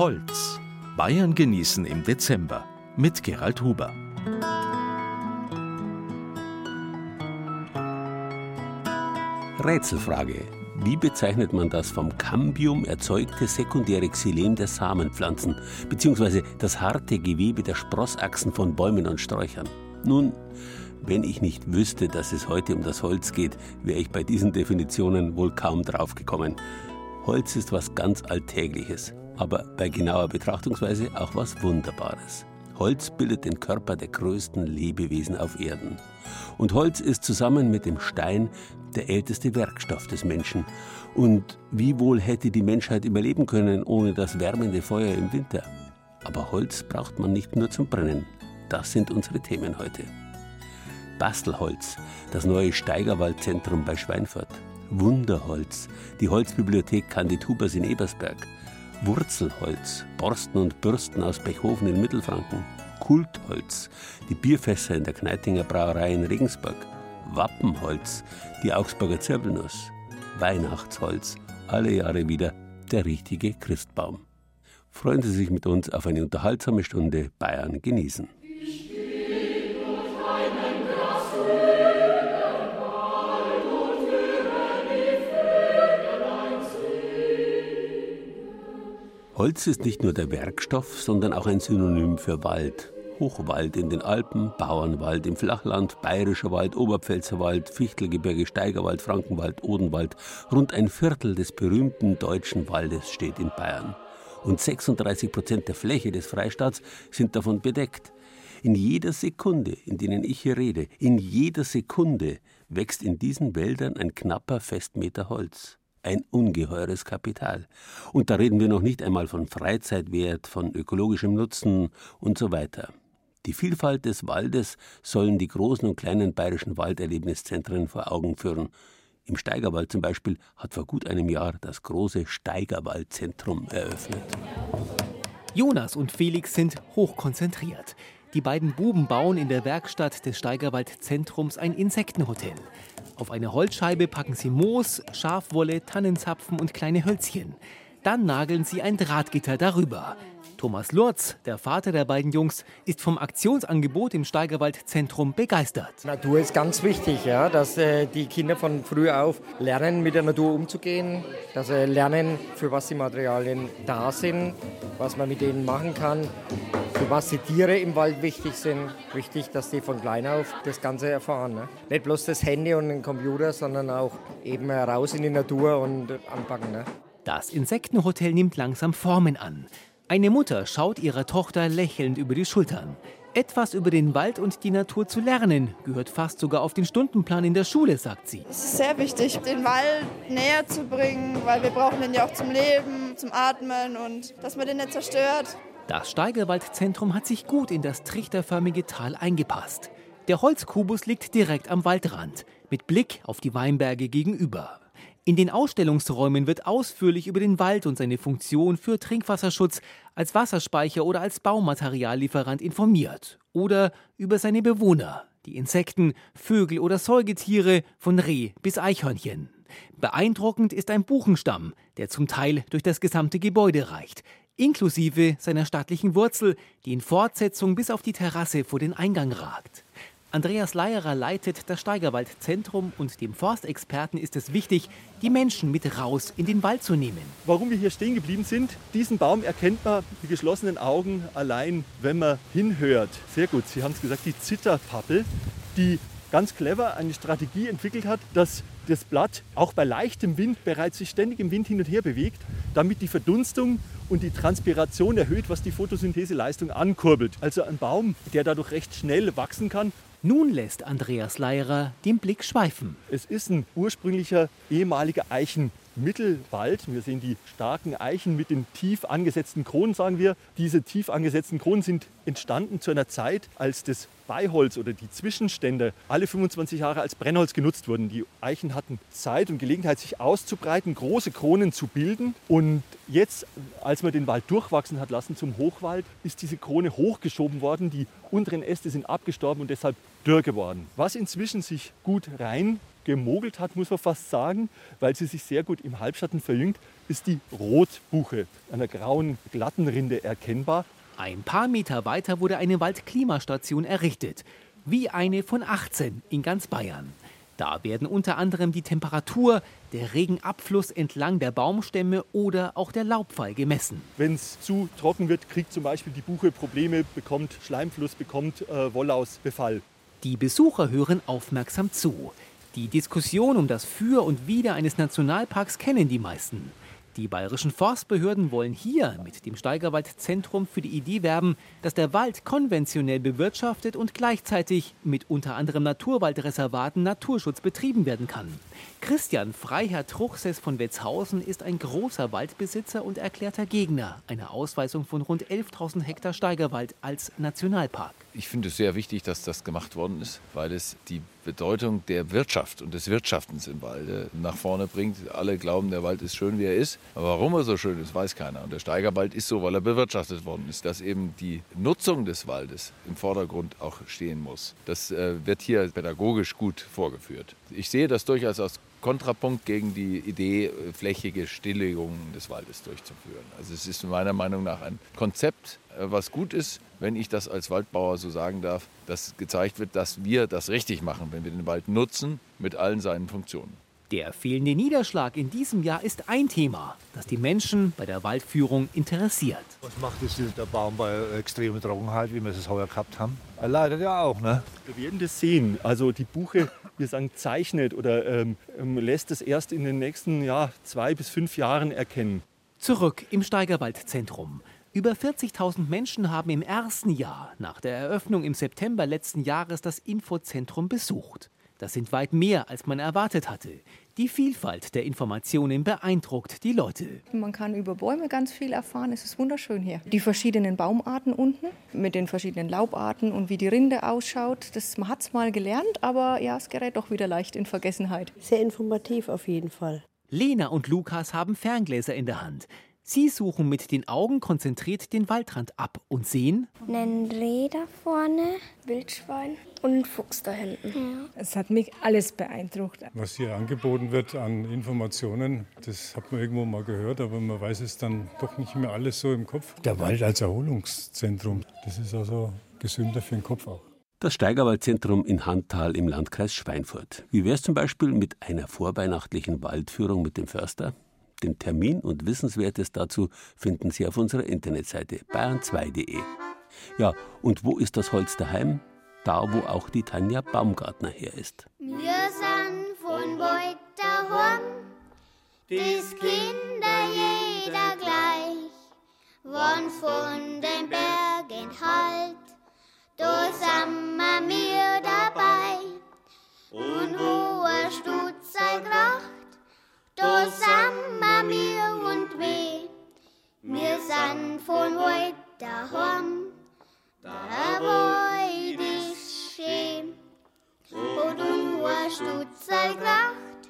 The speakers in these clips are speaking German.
Holz. Bayern genießen im Dezember mit Gerald Huber. Rätselfrage. Wie bezeichnet man das vom Cambium erzeugte sekundäre Xylem der Samenpflanzen, beziehungsweise das harte Gewebe der Sprossachsen von Bäumen und Sträuchern? Nun, wenn ich nicht wüsste, dass es heute um das Holz geht, wäre ich bei diesen Definitionen wohl kaum draufgekommen. Holz ist was ganz Alltägliches, aber bei genauer Betrachtungsweise auch was Wunderbares. Holz bildet den Körper der größten Lebewesen auf Erden. Und Holz ist zusammen mit dem Stein der älteste Werkstoff des Menschen. Und wie wohl hätte die Menschheit überleben können ohne das wärmende Feuer im Winter? Aber Holz braucht man nicht nur zum Brennen. Das sind unsere Themen heute. Bastelholz, das neue Steigerwaldzentrum bei Schweinfurt. Wunderholz, die Holzbibliothek Candid Hubers in Ebersberg. Wurzelholz, Borsten und Bürsten aus Bechhofen in Mittelfranken. Kultholz, die Bierfässer in der Kneitinger Brauerei in Regensburg. Wappenholz, die Augsburger Zirbelnuss. Weihnachtsholz, alle Jahre wieder der richtige Christbaum. Freuen Sie sich mit uns auf eine unterhaltsame Stunde Bayern genießen. Holz ist nicht nur der Werkstoff, sondern auch ein Synonym für Wald. Hochwald in den Alpen, Bauernwald im Flachland, Bayerischer Wald, Oberpfälzer Wald, Fichtelgebirge, Steigerwald, Frankenwald, Odenwald. Rund ein Viertel des berühmten deutschen Waldes steht in Bayern. Und 36 Prozent der Fläche des Freistaats sind davon bedeckt. In jeder Sekunde, in denen ich hier rede, in jeder Sekunde wächst in diesen Wäldern ein knapper Festmeter Holz. Ein ungeheures Kapital. Und da reden wir noch nicht einmal von Freizeitwert, von ökologischem Nutzen und so weiter. Die Vielfalt des Waldes sollen die großen und kleinen bayerischen Walderlebniszentren vor Augen führen. Im Steigerwald zum Beispiel hat vor gut einem Jahr das große Steigerwaldzentrum eröffnet. Jonas und Felix sind hochkonzentriert. Die beiden Buben bauen in der Werkstatt des Steigerwaldzentrums ein Insektenhotel. Auf eine Holzscheibe packen sie Moos, Schafwolle, Tannenzapfen und kleine Hölzchen. Dann nageln sie ein Drahtgitter darüber. Thomas Lurz, der Vater der beiden Jungs, ist vom Aktionsangebot im Steigerwaldzentrum begeistert. Natur ist ganz wichtig, ja, dass äh, die Kinder von früh auf lernen, mit der Natur umzugehen, dass sie lernen, für was die Materialien da sind, was man mit denen machen kann, für was die Tiere im Wald wichtig sind. Wichtig, dass die von klein auf das Ganze erfahren. Ne? Nicht bloß das Handy und den Computer, sondern auch eben raus in die Natur und anpacken. Ne? Das Insektenhotel nimmt langsam Formen an. Eine Mutter schaut ihrer Tochter lächelnd über die Schultern. Etwas über den Wald und die Natur zu lernen, gehört fast sogar auf den Stundenplan in der Schule, sagt sie. Es ist sehr wichtig, den Wald näher zu bringen, weil wir brauchen den ja auch zum Leben, zum Atmen und dass man den nicht zerstört. Das Steigerwaldzentrum hat sich gut in das trichterförmige Tal eingepasst. Der Holzkubus liegt direkt am Waldrand, mit Blick auf die Weinberge gegenüber. In den Ausstellungsräumen wird ausführlich über den Wald und seine Funktion für Trinkwasserschutz, als Wasserspeicher oder als Baumateriallieferant informiert. Oder über seine Bewohner, die Insekten, Vögel oder Säugetiere von Reh bis Eichhörnchen. Beeindruckend ist ein Buchenstamm, der zum Teil durch das gesamte Gebäude reicht, inklusive seiner stattlichen Wurzel, die in Fortsetzung bis auf die Terrasse vor den Eingang ragt. Andreas Leierer leitet das Steigerwaldzentrum und dem Forstexperten ist es wichtig, die Menschen mit raus in den Wald zu nehmen. Warum wir hier stehen geblieben sind, diesen Baum erkennt man mit geschlossenen Augen allein, wenn man hinhört. Sehr gut, Sie haben es gesagt, die Zitterpappel, die ganz clever eine Strategie entwickelt hat, dass das Blatt auch bei leichtem Wind bereits sich ständig im Wind hin und her bewegt, damit die Verdunstung und die Transpiration erhöht, was die Photosyntheseleistung ankurbelt. Also ein Baum, der dadurch recht schnell wachsen kann nun lässt Andreas Leierer den Blick schweifen. Es ist ein ursprünglicher ehemaliger Eichenwald. Mittelwald. Wir sehen die starken Eichen mit den tief angesetzten Kronen, sagen wir. Diese tief angesetzten Kronen sind entstanden zu einer Zeit, als das Beiholz oder die Zwischenstände alle 25 Jahre als Brennholz genutzt wurden. Die Eichen hatten Zeit und Gelegenheit, sich auszubreiten, große Kronen zu bilden. Und jetzt, als man den Wald durchwachsen hat lassen zum Hochwald, ist diese Krone hochgeschoben worden. Die unteren Äste sind abgestorben und deshalb dürr geworden. Was inzwischen sich gut rein gemogelt hat, muss man fast sagen, weil sie sich sehr gut im Halbschatten verjüngt, ist die Rotbuche, einer grauen Glattenrinde erkennbar. Ein paar Meter weiter wurde eine Waldklimastation errichtet, wie eine von 18 in ganz Bayern. Da werden unter anderem die Temperatur, der Regenabfluss entlang der Baumstämme oder auch der Laubfall gemessen. Wenn es zu trocken wird, kriegt zum Beispiel die Buche Probleme, bekommt Schleimfluss, bekommt äh, Wollausbefall. Die Besucher hören aufmerksam zu. Die Diskussion um das Für und Wider eines Nationalparks kennen die meisten. Die bayerischen Forstbehörden wollen hier mit dem Steigerwaldzentrum für die Idee werben, dass der Wald konventionell bewirtschaftet und gleichzeitig mit unter anderem Naturwaldreservaten Naturschutz betrieben werden kann. Christian Freiherr Truchsess von Wetzhausen ist ein großer Waldbesitzer und erklärter Gegner einer Ausweisung von rund 11.000 Hektar Steigerwald als Nationalpark. Ich finde es sehr wichtig, dass das gemacht worden ist, weil es die Bedeutung der Wirtschaft und des Wirtschaftens im Walde nach vorne bringt. Alle glauben, der Wald ist schön, wie er ist. Aber warum er so schön ist, weiß keiner. Und der Steigerwald ist so, weil er bewirtschaftet worden ist, dass eben die Nutzung des Waldes im Vordergrund auch stehen muss. Das äh, wird hier pädagogisch gut vorgeführt. Ich sehe das durchaus als Kontrapunkt gegen die Idee, äh, flächige Stilllegungen des Waldes durchzuführen. Also es ist meiner Meinung nach ein Konzept, äh, was gut ist, wenn ich das als Waldbauer so sagen darf, dass gezeigt wird, dass wir das richtig machen, wenn wir den Wald nutzen mit allen seinen Funktionen. Der fehlende Niederschlag in diesem Jahr ist ein Thema, das die Menschen bei der Waldführung interessiert. Was macht es der Baum bei extremer Trockenheit, wie wir es heuer gehabt haben? Er leidet ja auch, ne? Wir werden das sehen. Also die Buche, wir sagen, zeichnet oder ähm, ähm, lässt es erst in den nächsten ja, zwei bis fünf Jahren erkennen. Zurück im Steigerwaldzentrum. Über 40.000 Menschen haben im ersten Jahr nach der Eröffnung im September letzten Jahres das Infozentrum besucht. Das sind weit mehr, als man erwartet hatte. Die Vielfalt der Informationen beeindruckt die Leute. Man kann über Bäume ganz viel erfahren. Es ist wunderschön hier. Die verschiedenen Baumarten unten mit den verschiedenen Laubarten und wie die Rinde ausschaut, das, man hat es mal gelernt, aber ja, es gerät doch wieder leicht in Vergessenheit. Sehr informativ auf jeden Fall. Lena und Lukas haben Ferngläser in der Hand. Sie suchen mit den Augen konzentriert den Waldrand ab und sehen einen Reh da vorne, Wildschwein und einen Fuchs da hinten. Ja. Es hat mich alles beeindruckt. Was hier angeboten wird an Informationen, das hat man irgendwo mal gehört, aber man weiß es dann doch nicht mehr alles so im Kopf. Der Wald als Erholungszentrum, das ist also gesünder für den Kopf auch. Das Steigerwaldzentrum in Handtal im Landkreis Schweinfurt. Wie wäre es zum Beispiel mit einer vorweihnachtlichen Waldführung mit dem Förster? Den Termin und Wissenswertes dazu finden Sie auf unserer Internetseite bayern2.de. Ja, und wo ist das Holz daheim? Da, wo auch die Tanja Baumgartner her ist. Wir sind von weit daheim, das Kinder jeder gleich, wann von den Bergen halt, da sind wir dabei. Und wo er Stutz sei Gracht, da sind wir und weh. Wir sind von weit daheim, da weit ist schön. Du a Stutzel gracht,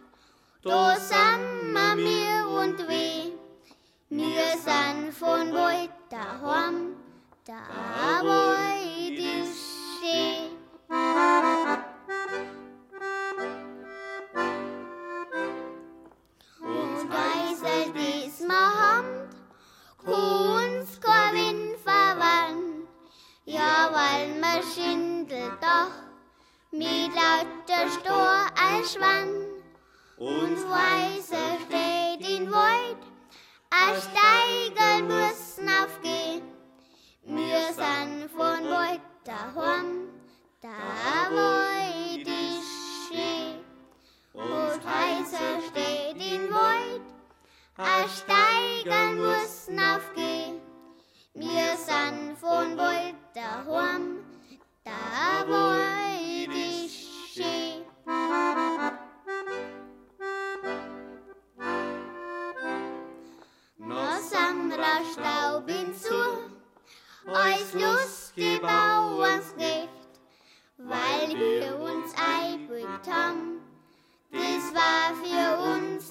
da sind wir und weh. Wir sind von weit daheim, da weit ist schön. Doch mit lauter Stor als Schwann. Uns Weiße steht in Wald, a Steigel müssen aufgehen. Wir sind von Wald daheim, da Wald ist schön. Und Weiße steht in Wald, a Steigel müssen aufgehen. Wir sind von bald daheim,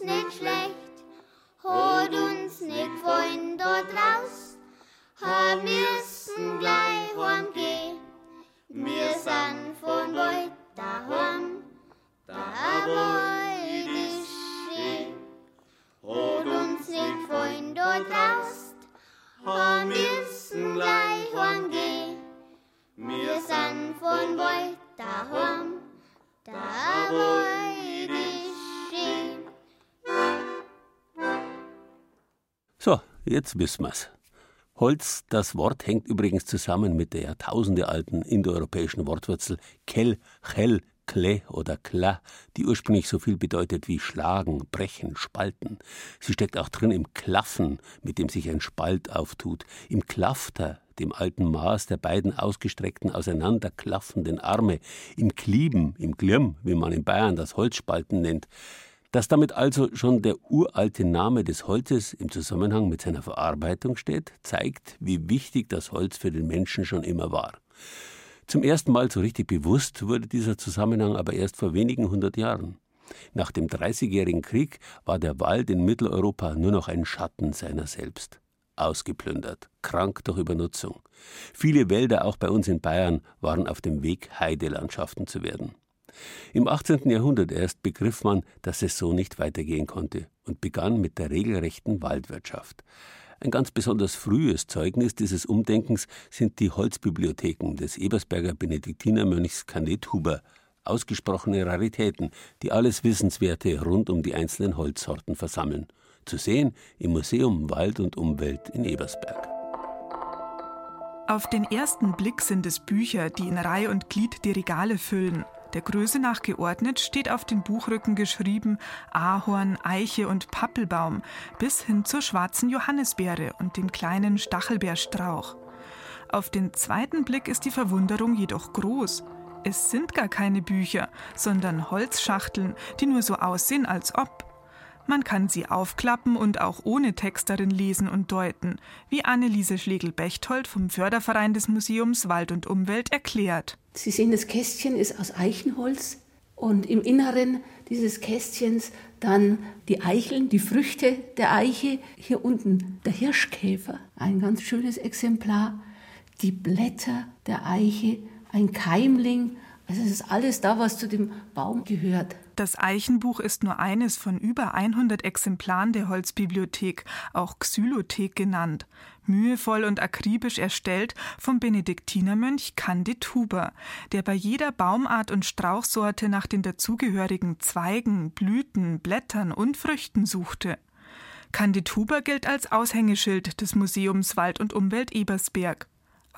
nicht schlecht, hat uns nicht gefallen da draus, haben müssen gleich heimgehen. Wir sind von daheim, der Wald ist schön. Hat uns nicht gefallen da draus, haben müssen gleich heimgehen. Wir sind von daheim, der Wald ist schön. So, jetzt wissen wir's. Holz, das Wort hängt übrigens zusammen mit der jahrtausendealten indoeuropäischen Wortwurzel kel, chel, kle oder kla, die ursprünglich so viel bedeutet wie schlagen, brechen, spalten. Sie steckt auch drin im Klaffen, mit dem sich ein Spalt auftut, im Klafter, dem alten Maß der beiden ausgestreckten, auseinanderklaffenden Arme, im Klieben, im Glirm, wie man in Bayern das Holzspalten nennt, dass damit also schon der uralte Name des Holzes im Zusammenhang mit seiner Verarbeitung steht, zeigt, wie wichtig das Holz für den Menschen schon immer war. Zum ersten Mal so richtig bewusst wurde dieser Zusammenhang aber erst vor wenigen hundert Jahren. Nach dem Dreißigjährigen Krieg war der Wald in Mitteleuropa nur noch ein Schatten seiner selbst. Ausgeplündert, krank durch Übernutzung. Viele Wälder, auch bei uns in Bayern, waren auf dem Weg, Heidelandschaften zu werden. Im 18. Jahrhundert erst begriff man, dass es so nicht weitergehen konnte und begann mit der regelrechten Waldwirtschaft. Ein ganz besonders frühes Zeugnis dieses Umdenkens sind die Holzbibliotheken des Ebersberger Benediktinermönchs Canet Huber, ausgesprochene Raritäten, die alles Wissenswerte rund um die einzelnen Holzsorten versammeln. Zu sehen im Museum Wald und Umwelt in Ebersberg. Auf den ersten Blick sind es Bücher, die in Reihe und Glied die Regale füllen. Der Größe nach geordnet steht auf den Buchrücken geschrieben Ahorn, Eiche und Pappelbaum bis hin zur schwarzen Johannisbeere und dem kleinen Stachelbeerstrauch. Auf den zweiten Blick ist die Verwunderung jedoch groß. Es sind gar keine Bücher, sondern Holzschachteln, die nur so aussehen, als ob. Man kann sie aufklappen und auch ohne Text darin lesen und deuten, wie Anneliese Schlegel-Bechtold vom Förderverein des Museums Wald und Umwelt erklärt. Sie sehen, das Kästchen ist aus Eichenholz und im Inneren dieses Kästchens dann die Eicheln, die Früchte der Eiche. Hier unten der Hirschkäfer, ein ganz schönes Exemplar. Die Blätter der Eiche, ein Keimling. Also es ist alles da, was zu dem Baum gehört. Das Eichenbuch ist nur eines von über 100 Exemplaren der Holzbibliothek, auch Xylothek genannt. Mühevoll und akribisch erstellt vom Benediktinermönch Candid Huber, der bei jeder Baumart und Strauchsorte nach den dazugehörigen Zweigen, Blüten, Blättern und Früchten suchte. Candid Huber gilt als Aushängeschild des Museums Wald und Umwelt Ebersberg.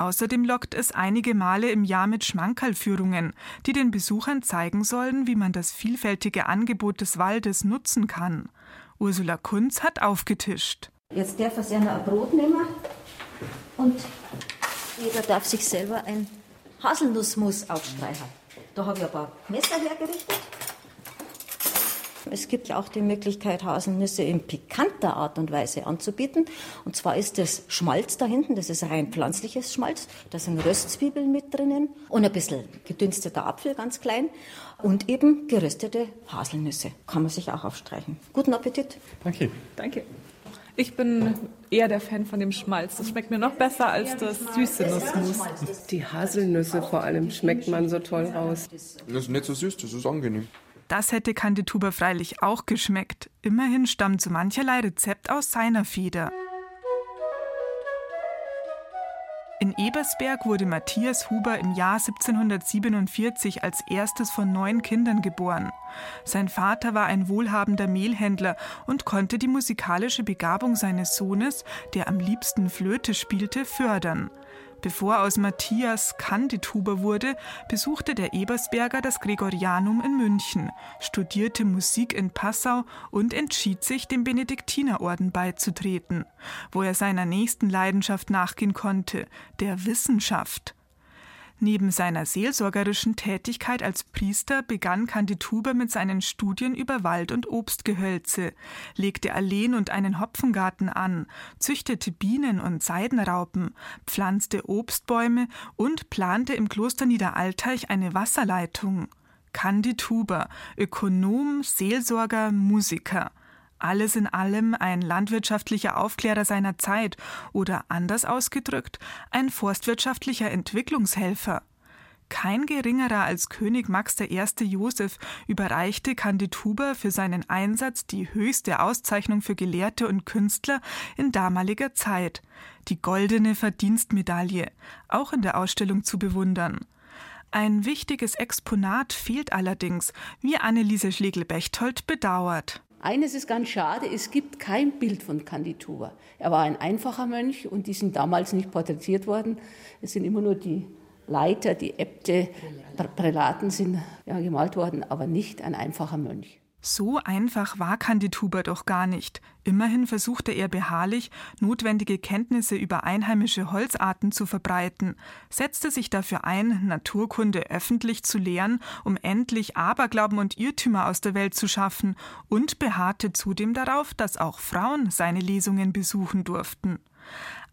Außerdem lockt es einige Male im Jahr mit Schmankerlführungen, die den Besuchern zeigen sollen, wie man das vielfältige Angebot des Waldes nutzen kann. Ursula Kunz hat aufgetischt. Jetzt darf er sich ein Brot nehmen und jeder darf sich selber ein Haselnussmus aufstreichen. Da habe ich ein paar Messer hergerichtet. Es gibt ja auch die Möglichkeit, Haselnüsse in pikanter Art und Weise anzubieten. Und zwar ist das Schmalz da hinten, das ist rein pflanzliches Schmalz. Da sind Röstzwiebeln mit drinnen und ein bisschen gedünsteter Apfel, ganz klein. Und eben geröstete Haselnüsse. Kann man sich auch aufstreichen. Guten Appetit. Danke. Danke. Ich bin eher der Fan von dem Schmalz. Das schmeckt mir noch besser als das süße Nussmus. Die Haselnüsse vor allem schmeckt man so toll raus. Das ist nicht so süß, das ist angenehm. Das hätte Candituber freilich auch geschmeckt. Immerhin stammt so mancherlei Rezept aus seiner Feder. In Ebersberg wurde Matthias Huber im Jahr 1747 als erstes von neun Kindern geboren. Sein Vater war ein wohlhabender Mehlhändler und konnte die musikalische Begabung seines Sohnes, der am liebsten Flöte spielte, fördern. Bevor aus Matthias Candidhuber wurde, besuchte der Ebersberger das Gregorianum in München, studierte Musik in Passau und entschied sich, dem Benediktinerorden beizutreten, wo er seiner nächsten Leidenschaft nachgehen konnte, der Wissenschaft. Neben seiner seelsorgerischen Tätigkeit als Priester begann Candituber mit seinen Studien über Wald- und Obstgehölze, legte Alleen und einen Hopfengarten an, züchtete Bienen und Seidenraupen, pflanzte Obstbäume und plante im Kloster Niederalteich eine Wasserleitung. Candituber, Ökonom, Seelsorger, Musiker alles in allem ein landwirtschaftlicher Aufklärer seiner Zeit oder anders ausgedrückt ein forstwirtschaftlicher Entwicklungshelfer. Kein geringerer als König Max I. Joseph überreichte Candituber für seinen Einsatz die höchste Auszeichnung für Gelehrte und Künstler in damaliger Zeit, die Goldene Verdienstmedaille, auch in der Ausstellung zu bewundern. Ein wichtiges Exponat fehlt allerdings, wie Anneliese Schlegel-Bechtold bedauert. Eines ist ganz schade, es gibt kein Bild von Candituba. Er war ein einfacher Mönch und die sind damals nicht porträtiert worden. Es sind immer nur die Leiter, die Äbte, Prälaten sind ja, gemalt worden, aber nicht ein einfacher Mönch. So einfach war Candituber doch gar nicht. Immerhin versuchte er beharrlich, notwendige Kenntnisse über einheimische Holzarten zu verbreiten, setzte sich dafür ein, Naturkunde öffentlich zu lehren, um endlich Aberglauben und Irrtümer aus der Welt zu schaffen, und beharrte zudem darauf, dass auch Frauen seine Lesungen besuchen durften.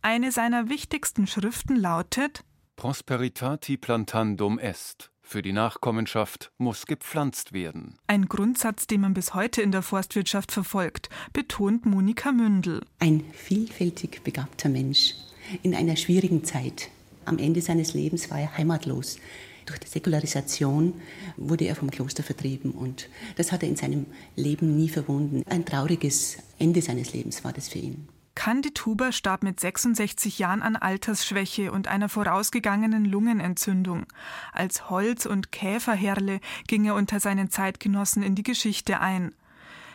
Eine seiner wichtigsten Schriften lautet Prosperitati plantandum est für die Nachkommenschaft muss gepflanzt werden. Ein Grundsatz, den man bis heute in der Forstwirtschaft verfolgt, betont Monika Mündel. Ein vielfältig begabter Mensch in einer schwierigen Zeit. Am Ende seines Lebens war er heimatlos. Durch die Säkularisation wurde er vom Kloster vertrieben und das hat er in seinem Leben nie verwunden. Ein trauriges Ende seines Lebens war das für ihn. Candid Huber starb mit 66 Jahren an Altersschwäche und einer vorausgegangenen Lungenentzündung. Als Holz- und Käferherle ging er unter seinen Zeitgenossen in die Geschichte ein.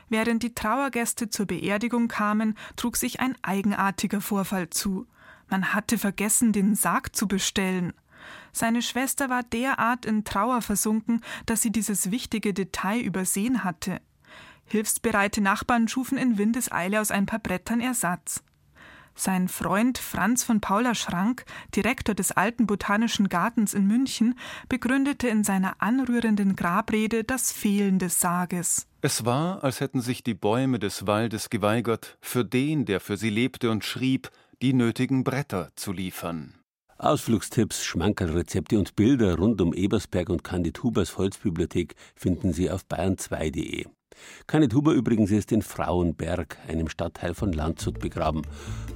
Während die Trauergäste zur Beerdigung kamen, trug sich ein eigenartiger Vorfall zu. Man hatte vergessen, den Sarg zu bestellen. Seine Schwester war derart in Trauer versunken, dass sie dieses wichtige Detail übersehen hatte. Hilfsbereite Nachbarn schufen in Windeseile aus ein paar Brettern Ersatz. Sein Freund Franz von Paula Schrank, Direktor des Alten Botanischen Gartens in München, begründete in seiner anrührenden Grabrede das Fehlen des Sarges. Es war, als hätten sich die Bäume des Waldes geweigert, für den, der für sie lebte und schrieb, die nötigen Bretter zu liefern. Ausflugstipps, Schmankerlrezepte und Bilder rund um Ebersberg und Candid Hubers Holzbibliothek finden Sie auf bayern2.de. Huber übrigens ist in Frauenberg, einem Stadtteil von Landshut, begraben.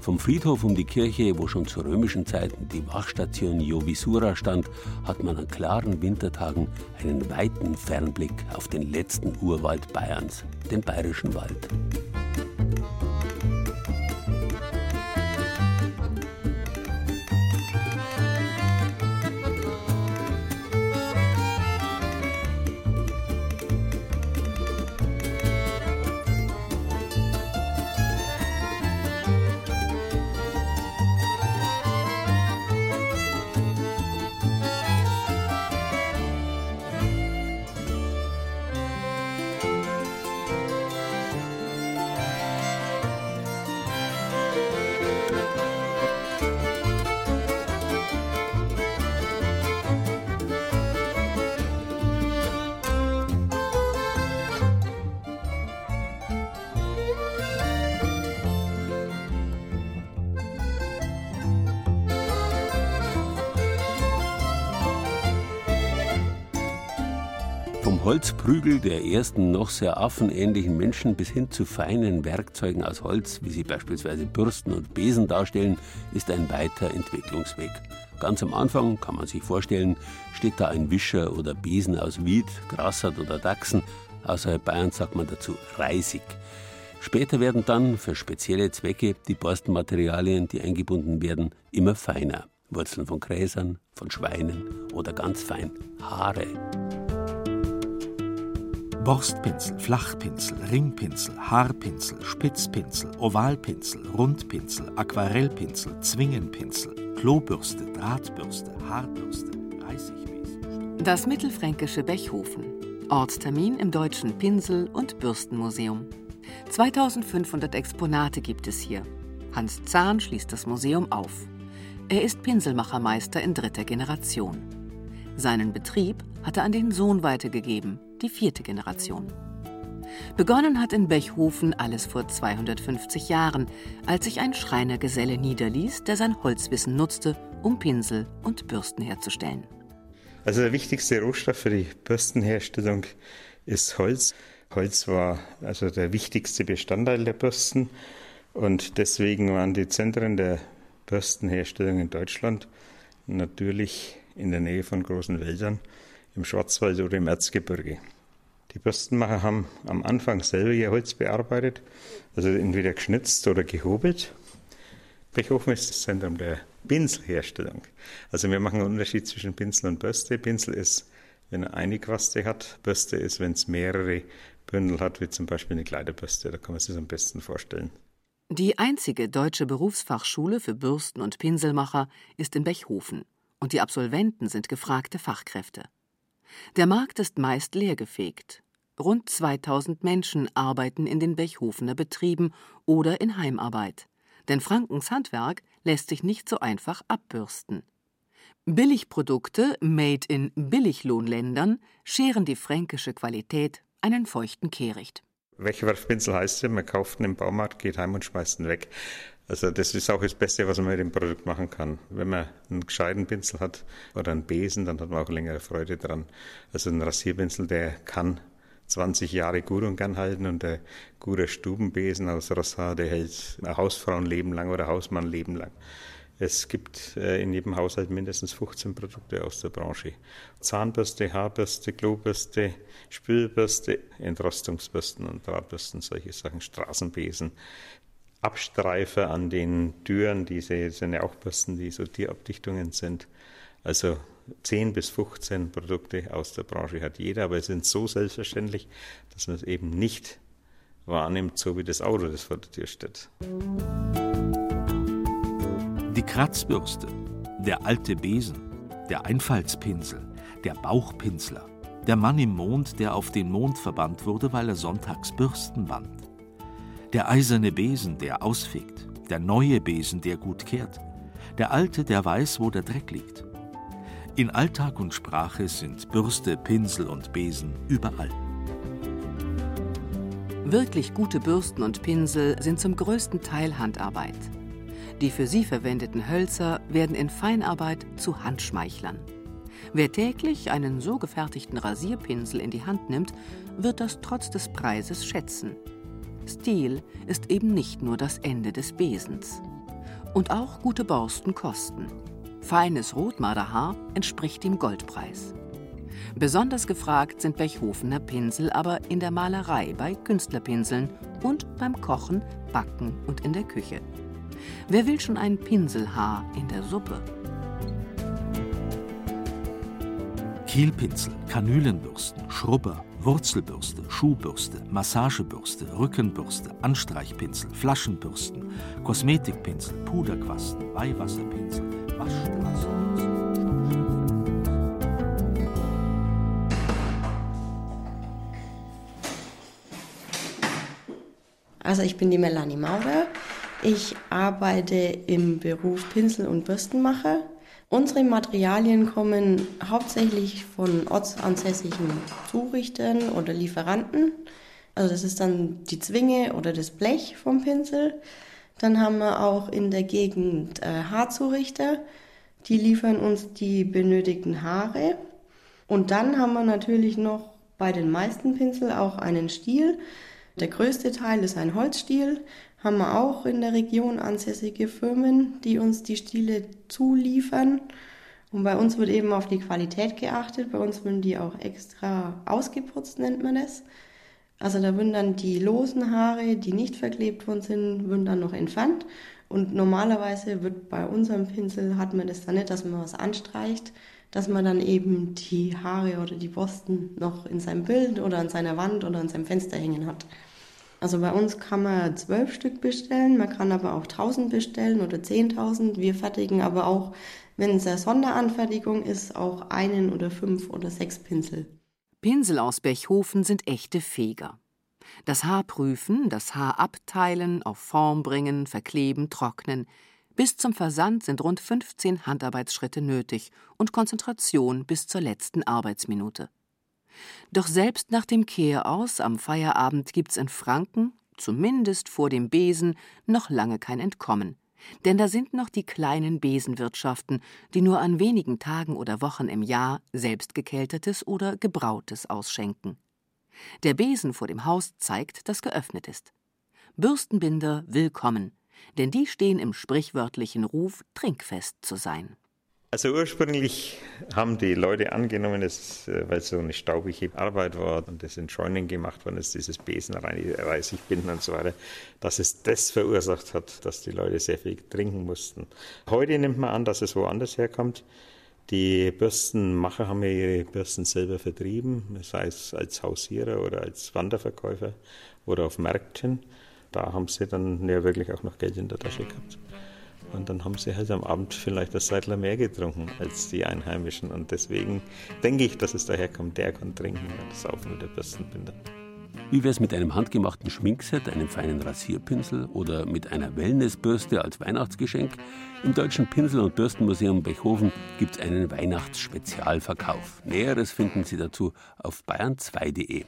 Vom Friedhof um die Kirche, wo schon zu römischen Zeiten die Wachstation Jovisura stand, hat man an klaren Wintertagen einen weiten Fernblick auf den letzten Urwald Bayerns, den Bayerischen Wald. Holzprügel der ersten noch sehr affenähnlichen Menschen bis hin zu feinen Werkzeugen aus Holz, wie sie beispielsweise Bürsten und Besen darstellen, ist ein weiter Entwicklungsweg. Ganz am Anfang, kann man sich vorstellen, steht da ein Wischer oder Besen aus Wied, Grassat oder Dachsen. Außerhalb Bayerns sagt man dazu Reisig. Später werden dann für spezielle Zwecke die Borstenmaterialien, die eingebunden werden, immer feiner. Wurzeln von Gräsern, von Schweinen oder ganz fein Haare. Borstpinsel, Flachpinsel, Ringpinsel, Haarpinsel, Spitzpinsel, Ovalpinsel, Rundpinsel, Aquarellpinsel, Zwingenpinsel, Klobürste, Drahtbürste, Haarbürste, Reißigwesen. Das Mittelfränkische Bechhofen. Ortstermin im Deutschen Pinsel- und Bürstenmuseum. 2500 Exponate gibt es hier. Hans Zahn schließt das Museum auf. Er ist Pinselmachermeister in dritter Generation. Seinen Betrieb hat er an den Sohn weitergegeben, die vierte Generation. Begonnen hat in Bechhofen alles vor 250 Jahren, als sich ein Schreinergeselle niederließ, der sein Holzwissen nutzte, um Pinsel und Bürsten herzustellen. Also der wichtigste Rohstoff für die Bürstenherstellung ist Holz. Holz war also der wichtigste Bestandteil der Bürsten und deswegen waren die Zentren der Bürstenherstellung in Deutschland natürlich in der Nähe von großen Wäldern, im Schwarzwald oder im Erzgebirge. Die Bürstenmacher haben am Anfang selber ihr Holz bearbeitet, also entweder geschnitzt oder gehobelt. Bechhofen ist das Zentrum der Pinselherstellung. Also wir machen einen Unterschied zwischen Pinsel und Bürste. Pinsel ist, wenn er eine Quaste hat. Bürste ist, wenn es mehrere Bündel hat, wie zum Beispiel eine Kleiderbürste. Da kann man sich das am besten vorstellen. Die einzige deutsche Berufsfachschule für Bürsten- und Pinselmacher ist in Bechhofen und die Absolventen sind gefragte Fachkräfte. Der Markt ist meist leergefegt. Rund 2000 Menschen arbeiten in den Bechhofener Betrieben oder in Heimarbeit. Denn Frankens Handwerk lässt sich nicht so einfach abbürsten. Billigprodukte made in Billiglohnländern scheren die fränkische Qualität einen feuchten Kehricht. Wegwerfpinsel heißt ja, man kauft ihn im Baumarkt, geht heim und schmeißt ihn weg. Also das ist auch das Beste, was man mit dem Produkt machen kann. Wenn man einen gescheiten Pinsel hat oder einen Besen, dann hat man auch längere Freude dran. Also ein Rasierpinsel, der kann 20 Jahre gut und gern halten und der gute Stubenbesen aus Rosshaar, der hält Hausfrauenleben lang oder Hausmannleben lang. Es gibt äh, in jedem Haushalt mindestens 15 Produkte aus der Branche. Zahnbürste, Haarbürste, Klobürste, Spülbürste, Entrostungsbürsten und Drahtbürsten, solche Sachen, Straßenbesen, Abstreifer an den Türen, diese sind ja auch Bürsten, die so Tierabdichtungen sind. Also 10 bis 15 Produkte aus der Branche hat jeder, aber es sind so selbstverständlich, dass man es eben nicht wahrnimmt, so wie das Auto, das vor der Tür steht. Die Kratzbürste, der alte Besen, der Einfallspinsel, der Bauchpinsler, der Mann im Mond, der auf den Mond verbannt wurde, weil er sonntags Bürsten band, der eiserne Besen, der ausfegt, der neue Besen, der gut kehrt, der alte, der weiß, wo der Dreck liegt. In Alltag und Sprache sind Bürste, Pinsel und Besen überall. Wirklich gute Bürsten und Pinsel sind zum größten Teil Handarbeit. Die für sie verwendeten Hölzer werden in Feinarbeit zu Handschmeichlern. Wer täglich einen so gefertigten Rasierpinsel in die Hand nimmt, wird das trotz des Preises schätzen. Stil ist eben nicht nur das Ende des Besens. Und auch gute Borsten kosten. Feines Rotmarderhaar entspricht dem Goldpreis. Besonders gefragt sind Bechhofener Pinsel aber in der Malerei bei Künstlerpinseln und beim Kochen, Backen und in der Küche. Wer will schon ein Pinselhaar in der Suppe? Kielpinsel, Kanülenbürsten, Schrubber, Wurzelbürste, Schuhbürste, Massagebürste, Rückenbürste, Anstreichpinsel, Flaschenbürsten, Kosmetikpinsel, Puderquasten, Weihwasserpinsel, Waschstraße. Also ich bin die Melanie Maurer. Ich arbeite im Beruf Pinsel- und Bürstenmacher. Unsere Materialien kommen hauptsächlich von ortsansässigen Zurichtern oder Lieferanten. Also das ist dann die Zwinge oder das Blech vom Pinsel. Dann haben wir auch in der Gegend äh, Haarzurichter, die liefern uns die benötigten Haare. Und dann haben wir natürlich noch bei den meisten Pinsel auch einen Stiel. Der größte Teil ist ein Holzstiel. Haben wir auch in der Region ansässige Firmen, die uns die Stiele zuliefern. Und bei uns wird eben auf die Qualität geachtet. Bei uns werden die auch extra ausgeputzt, nennt man es. Also da würden dann die losen Haare, die nicht verklebt worden sind, würden dann noch entfernt. Und normalerweise wird bei unserem Pinsel, hat man das dann nicht, dass man was anstreicht, dass man dann eben die Haare oder die Borsten noch in seinem Bild oder an seiner Wand oder an seinem Fenster hängen hat. Also bei uns kann man zwölf Stück bestellen, man kann aber auch tausend bestellen oder zehntausend. Wir fertigen aber auch, wenn es eine Sonderanfertigung ist, auch einen oder fünf oder sechs Pinsel. Pinsel aus Bechhofen sind echte Feger. Das Haar prüfen, das Haar abteilen, auf Form bringen, verkleben, trocknen. Bis zum Versand sind rund 15 Handarbeitsschritte nötig und Konzentration bis zur letzten Arbeitsminute. Doch selbst nach dem Kehraus am Feierabend gibt's in Franken, zumindest vor dem Besen, noch lange kein Entkommen. Denn da sind noch die kleinen Besenwirtschaften, die nur an wenigen Tagen oder Wochen im Jahr selbst gekeltertes oder gebrautes ausschenken. Der Besen vor dem Haus zeigt, dass geöffnet ist. Bürstenbinder willkommen, denn die stehen im sprichwörtlichen Ruf, trinkfest zu sein. Also ursprünglich haben die Leute angenommen, dass, äh, weil es so eine staubige Arbeit war und das in Scheunen gemacht worden ist, dieses Besen Reisig binden und so weiter, dass es das verursacht hat, dass die Leute sehr viel trinken mussten. Heute nimmt man an, dass es woanders herkommt. Die Bürstenmacher haben ja ihre Bürsten selber vertrieben, sei es als Hausierer oder als Wanderverkäufer oder auf Märkten. Da haben sie dann ja wirklich auch noch Geld in der Tasche gehabt. Und dann haben sie halt am Abend vielleicht das Seidler mehr getrunken als die Einheimischen. Und deswegen denke ich, dass es daher kommt, der kann trinken, das auch nur der Bürstenbinder. Wie wäre es mit einem handgemachten Schminkset, einem feinen Rasierpinsel oder mit einer Wellnessbürste als Weihnachtsgeschenk? Im Deutschen Pinsel- und Bürstenmuseum Bechhofen gibt es einen Weihnachtsspezialverkauf. Näheres finden Sie dazu auf bayern2.de.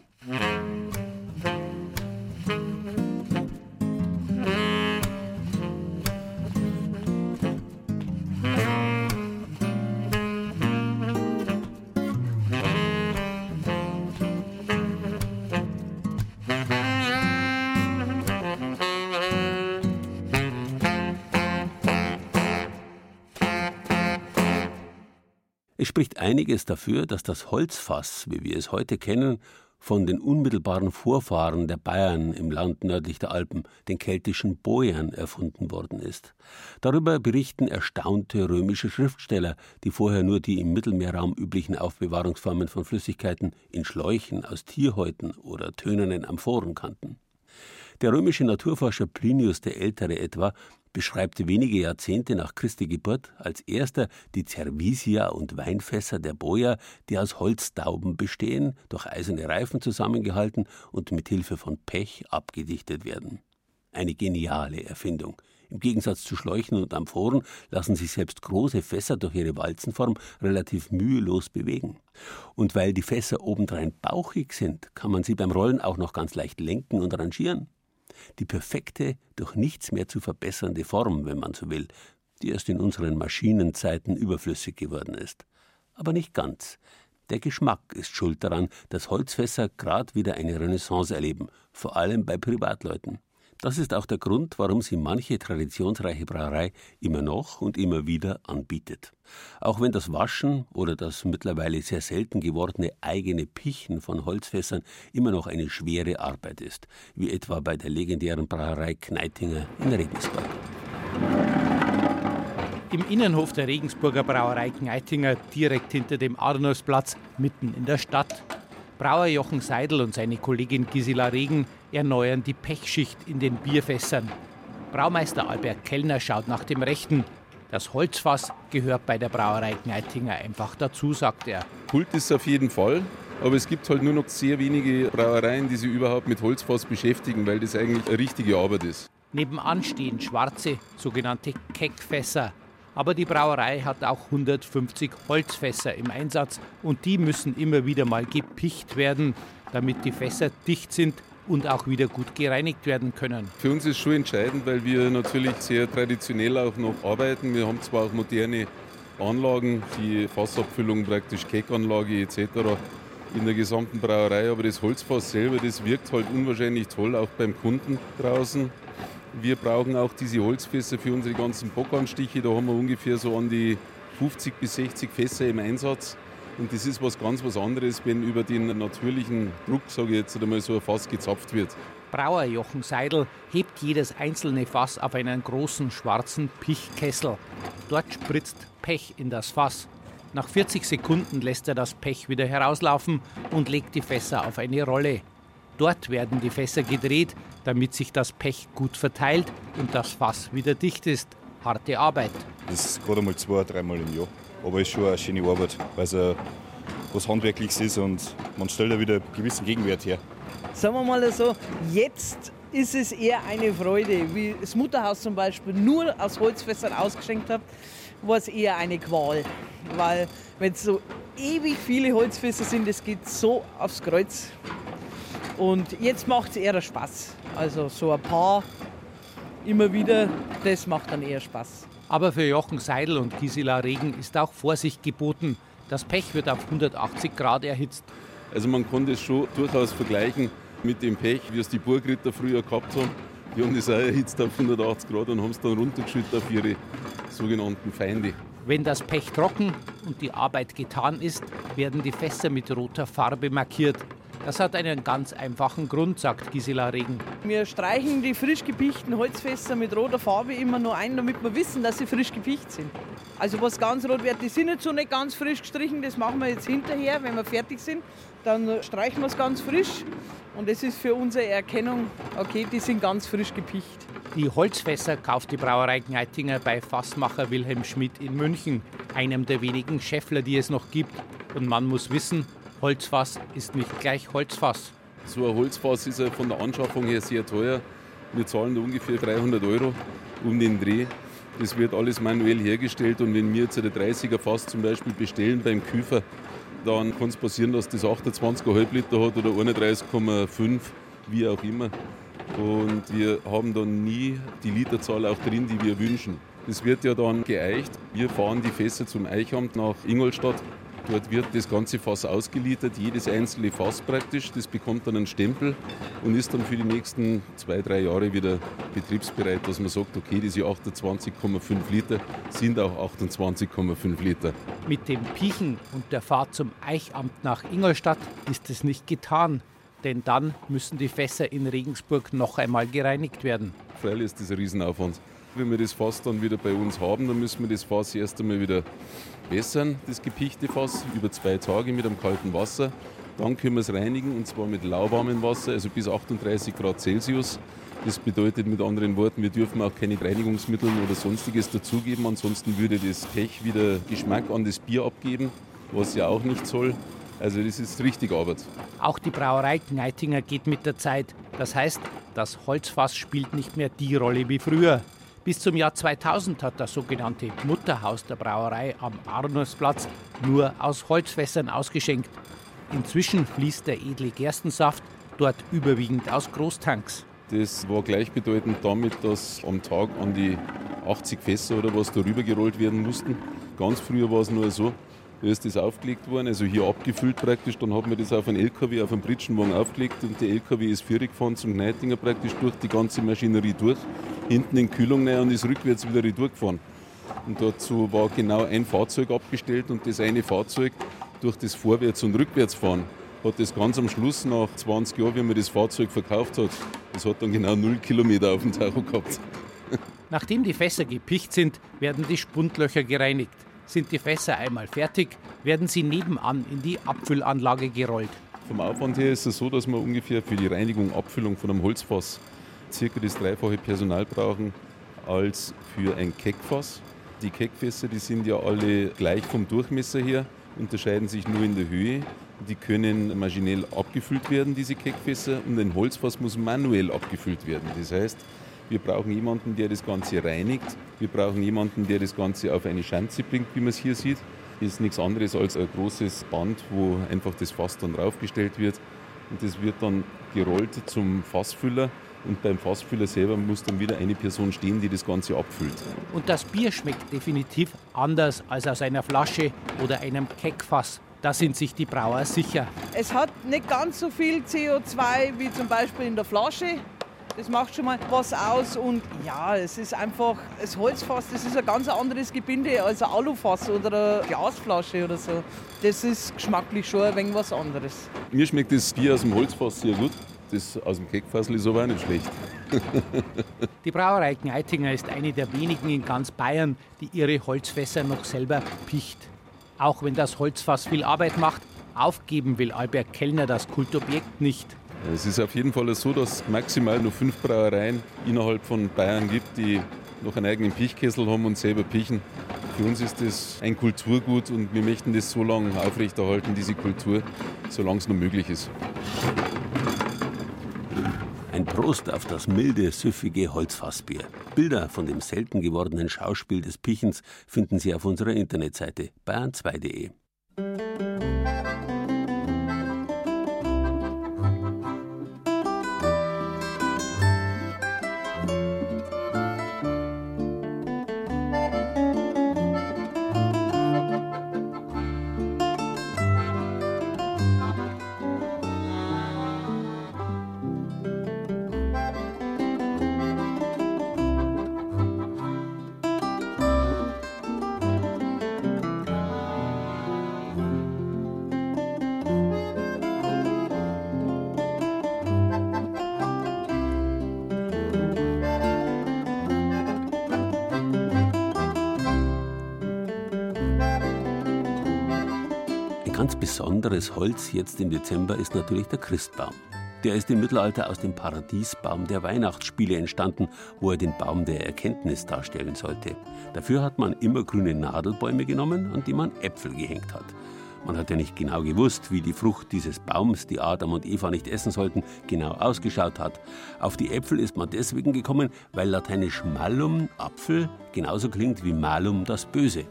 Es spricht einiges dafür, dass das Holzfass, wie wir es heute kennen, von den unmittelbaren Vorfahren der Bayern im Land nördlich der Alpen, den keltischen Boiern, erfunden worden ist. Darüber berichten erstaunte römische Schriftsteller, die vorher nur die im Mittelmeerraum üblichen Aufbewahrungsformen von Flüssigkeiten in Schläuchen aus Tierhäuten oder tönernen Amphoren kannten. Der römische Naturforscher Plinius der Ältere etwa beschreibt wenige Jahrzehnte nach Christi Geburt als erster die Cervisia und Weinfässer der Boja, die aus Holzdauben bestehen, durch eiserne Reifen zusammengehalten und mit Hilfe von Pech abgedichtet werden. Eine geniale Erfindung. Im Gegensatz zu Schläuchen und Amphoren lassen sich selbst große Fässer durch ihre Walzenform relativ mühelos bewegen. Und weil die Fässer obendrein bauchig sind, kann man sie beim Rollen auch noch ganz leicht lenken und rangieren die perfekte, durch nichts mehr zu verbessernde Form, wenn man so will, die erst in unseren Maschinenzeiten überflüssig geworden ist. Aber nicht ganz. Der Geschmack ist schuld daran, dass Holzfässer gerade wieder eine Renaissance erleben, vor allem bei Privatleuten. Das ist auch der Grund, warum sie manche traditionsreiche Brauerei immer noch und immer wieder anbietet. Auch wenn das Waschen oder das mittlerweile sehr selten gewordene eigene Pichen von Holzfässern immer noch eine schwere Arbeit ist, wie etwa bei der legendären Brauerei Kneitinger in Regensburg. Im Innenhof der Regensburger Brauerei Kneitinger, direkt hinter dem Arnolfsplatz, mitten in der Stadt. Brauer Jochen Seidel und seine Kollegin Gisela Regen erneuern die Pechschicht in den Bierfässern. Braumeister Albert Kellner schaut nach dem Rechten. Das Holzfass gehört bei der Brauerei Kneitinger einfach dazu, sagt er. Kult ist auf jeden Fall, aber es gibt halt nur noch sehr wenige Brauereien, die sich überhaupt mit Holzfass beschäftigen, weil das eigentlich eine richtige Arbeit ist. Nebenan stehen schwarze, sogenannte Keckfässer. Aber die Brauerei hat auch 150 Holzfässer im Einsatz und die müssen immer wieder mal gepicht werden, damit die Fässer dicht sind und auch wieder gut gereinigt werden können. Für uns ist schon entscheidend, weil wir natürlich sehr traditionell auch noch arbeiten. Wir haben zwar auch moderne Anlagen, die Fassabfüllung praktisch Keckanlage etc. in der gesamten Brauerei, aber das Holzfass selber, das wirkt halt unwahrscheinlich toll, auch beim Kunden draußen. Wir brauchen auch diese Holzfässer für unsere ganzen Bockanstiche. Da haben wir ungefähr so an die 50 bis 60 Fässer im Einsatz. Und das ist was ganz was anderes, wenn über den natürlichen Druck, sage ich jetzt einmal, so ein Fass gezapft wird. Brauer Jochen Seidel hebt jedes einzelne Fass auf einen großen schwarzen Pichkessel. Dort spritzt Pech in das Fass. Nach 40 Sekunden lässt er das Pech wieder herauslaufen und legt die Fässer auf eine Rolle. Dort werden die Fässer gedreht, damit sich das Pech gut verteilt und das Fass wieder dicht ist. Harte Arbeit. Das ist gerade mal zwei, dreimal im Jahr aber es ist schon eine schöne Arbeit, weil es äh, was Handwerkliches ist und man stellt da wieder einen gewissen Gegenwert her. Sagen wir mal so, jetzt ist es eher eine Freude. Wie das Mutterhaus zum Beispiel nur aus Holzfässern ausgeschenkt hat, war es eher eine Qual. Weil wenn es so ewig viele Holzfässer sind, das geht so aufs Kreuz. Und jetzt macht es eher Spaß. Also so ein paar immer wieder, das macht dann eher Spaß. Aber für Jochen Seidel und Gisela Regen ist auch Vorsicht geboten. Das Pech wird auf 180 Grad erhitzt. Also man kann das schon durchaus vergleichen mit dem Pech, wie es die Burgritter früher gehabt haben. Die haben das auch erhitzt auf 180 Grad und haben es dann runtergeschüttet auf ihre sogenannten Feinde. Wenn das Pech trocken und die Arbeit getan ist, werden die Fässer mit roter Farbe markiert. Das hat einen ganz einfachen Grund, sagt Gisela Regen. Wir streichen die frisch gepichten Holzfässer mit roter Farbe immer nur ein, damit wir wissen, dass sie frisch gepicht sind. Also was ganz rot wird, die sind jetzt so nicht ganz frisch gestrichen, das machen wir jetzt hinterher, wenn wir fertig sind. Dann streichen wir es ganz frisch und das ist für unsere Erkennung, okay, die sind ganz frisch gepicht. Die Holzfässer kauft die Brauerei Gneitinger bei Fassmacher Wilhelm Schmidt in München, einem der wenigen Schäffler, die es noch gibt. Und man muss wissen, Holzfass ist nicht gleich Holzfass. So ein Holzfass ist von der Anschaffung her sehr teuer. Wir zahlen da ungefähr 300 Euro um den Dreh. Das wird alles manuell hergestellt und wenn wir jetzt ein 30er Fass zum Beispiel bestellen beim Küfer, dann kann es passieren, dass das 28,5 Liter hat oder 31,5, wie auch immer. Und wir haben dann nie die Literzahl auch drin, die wir wünschen. Das wird ja dann geeicht. Wir fahren die Fässer zum Eichamt nach Ingolstadt. Dort wird das ganze Fass ausgeliefert, jedes einzelne Fass praktisch. Das bekommt dann einen Stempel und ist dann für die nächsten zwei, drei Jahre wieder betriebsbereit, dass man sagt, okay, diese 28,5 Liter sind auch 28,5 Liter. Mit dem Piechen und der Fahrt zum Eichamt nach Ingolstadt ist es nicht getan. Denn dann müssen die Fässer in Regensburg noch einmal gereinigt werden. Freilich ist das ein Riesenaufwand. Wenn wir das Fass dann wieder bei uns haben, dann müssen wir das Fass erst einmal wieder wässern, das gepichte Fass, über zwei Tage mit einem kalten Wasser. Dann können wir es reinigen und zwar mit lauwarmem Wasser, also bis 38 Grad Celsius. Das bedeutet mit anderen Worten, wir dürfen auch keine Reinigungsmittel oder sonstiges dazugeben, ansonsten würde das Pech wieder Geschmack an das Bier abgeben, was ja auch nicht soll. Also das ist richtig Arbeit. Auch die Brauerei Gneitinger geht mit der Zeit. Das heißt, das Holzfass spielt nicht mehr die Rolle wie früher. Bis zum Jahr 2000 hat das sogenannte Mutterhaus der Brauerei am Arnusplatz nur aus Holzfässern ausgeschenkt. Inzwischen fließt der edle Gerstensaft dort überwiegend aus Großtanks. Das war gleichbedeutend damit, dass am Tag an die 80 Fässer oder was darüber gerollt werden mussten. Ganz früher war es nur so, da ist das aufgelegt worden, also hier abgefüllt praktisch. Dann hat man das auf einen LKW, auf einen Britschenwagen aufgelegt und der LKW ist vierig gefahren zum Gneitinger praktisch durch die ganze Maschinerie durch, hinten in Kühlung rein und ist rückwärts wieder durchgefahren. Und dazu war genau ein Fahrzeug abgestellt und das eine Fahrzeug durch das Vorwärts- und Rückwärtsfahren hat das ganz am Schluss nach 20 Jahren, wie man das Fahrzeug verkauft hat, das hat dann genau 0 Kilometer auf dem Tacho gehabt. Nachdem die Fässer gepicht sind, werden die Spundlöcher gereinigt. Sind die Fässer einmal fertig, werden sie nebenan in die Abfüllanlage gerollt. Vom Aufwand her ist es so, dass wir ungefähr für die Reinigung, Abfüllung von einem Holzfass circa das dreifache Personal brauchen als für ein Keckfass. Die Keckfässer, die sind ja alle gleich vom Durchmesser her, unterscheiden sich nur in der Höhe. Die können maschinell abgefüllt werden, diese Keckfässer, und ein Holzfass muss manuell abgefüllt werden. Das heißt, wir brauchen jemanden, der das Ganze reinigt. Wir brauchen jemanden, der das Ganze auf eine Schanze bringt, wie man es hier sieht. Das ist nichts anderes als ein großes Band, wo einfach das Fass dann draufgestellt wird. Und das wird dann gerollt zum Fassfüller. Und beim Fassfüller selber muss dann wieder eine Person stehen, die das Ganze abfüllt. Und das Bier schmeckt definitiv anders als aus einer Flasche oder einem Keckfass. Da sind sich die Brauer sicher. Es hat nicht ganz so viel CO2 wie zum Beispiel in der Flasche. Das macht schon mal was aus und ja, es ist einfach, das Holzfass, das ist ein ganz anderes Gebinde als ein Alufass oder eine Glasflasche oder so. Das ist geschmacklich schon ein wenig was anderes. Mir schmeckt das Bier aus dem Holzfass sehr gut. Das aus dem Keckfassel ist aber auch nicht schlecht. Die Brauerei Gneitinger ist eine der wenigen in ganz Bayern, die ihre Holzfässer noch selber picht. Auch wenn das Holzfass viel Arbeit macht, aufgeben will Albert Kellner das Kultobjekt nicht. Es ist auf jeden Fall so, dass es maximal nur fünf Brauereien innerhalb von Bayern gibt, die noch einen eigenen Pichkessel haben und selber pichen. Für uns ist das ein Kulturgut und wir möchten das so lange aufrechterhalten, diese Kultur, solange es noch möglich ist. Ein Prost auf das milde, süffige Holzfassbier. Bilder von dem selten gewordenen Schauspiel des Pichens finden Sie auf unserer Internetseite bayern2.de. besonderes Holz jetzt im Dezember ist natürlich der Christbaum. Der ist im Mittelalter aus dem Paradiesbaum der Weihnachtsspiele entstanden, wo er den Baum der Erkenntnis darstellen sollte. Dafür hat man immergrüne Nadelbäume genommen, an die man Äpfel gehängt hat. Man hat ja nicht genau gewusst, wie die Frucht dieses Baums, die Adam und Eva nicht essen sollten, genau ausgeschaut hat. Auf die Äpfel ist man deswegen gekommen, weil lateinisch malum, Apfel, genauso klingt wie malum, das Böse.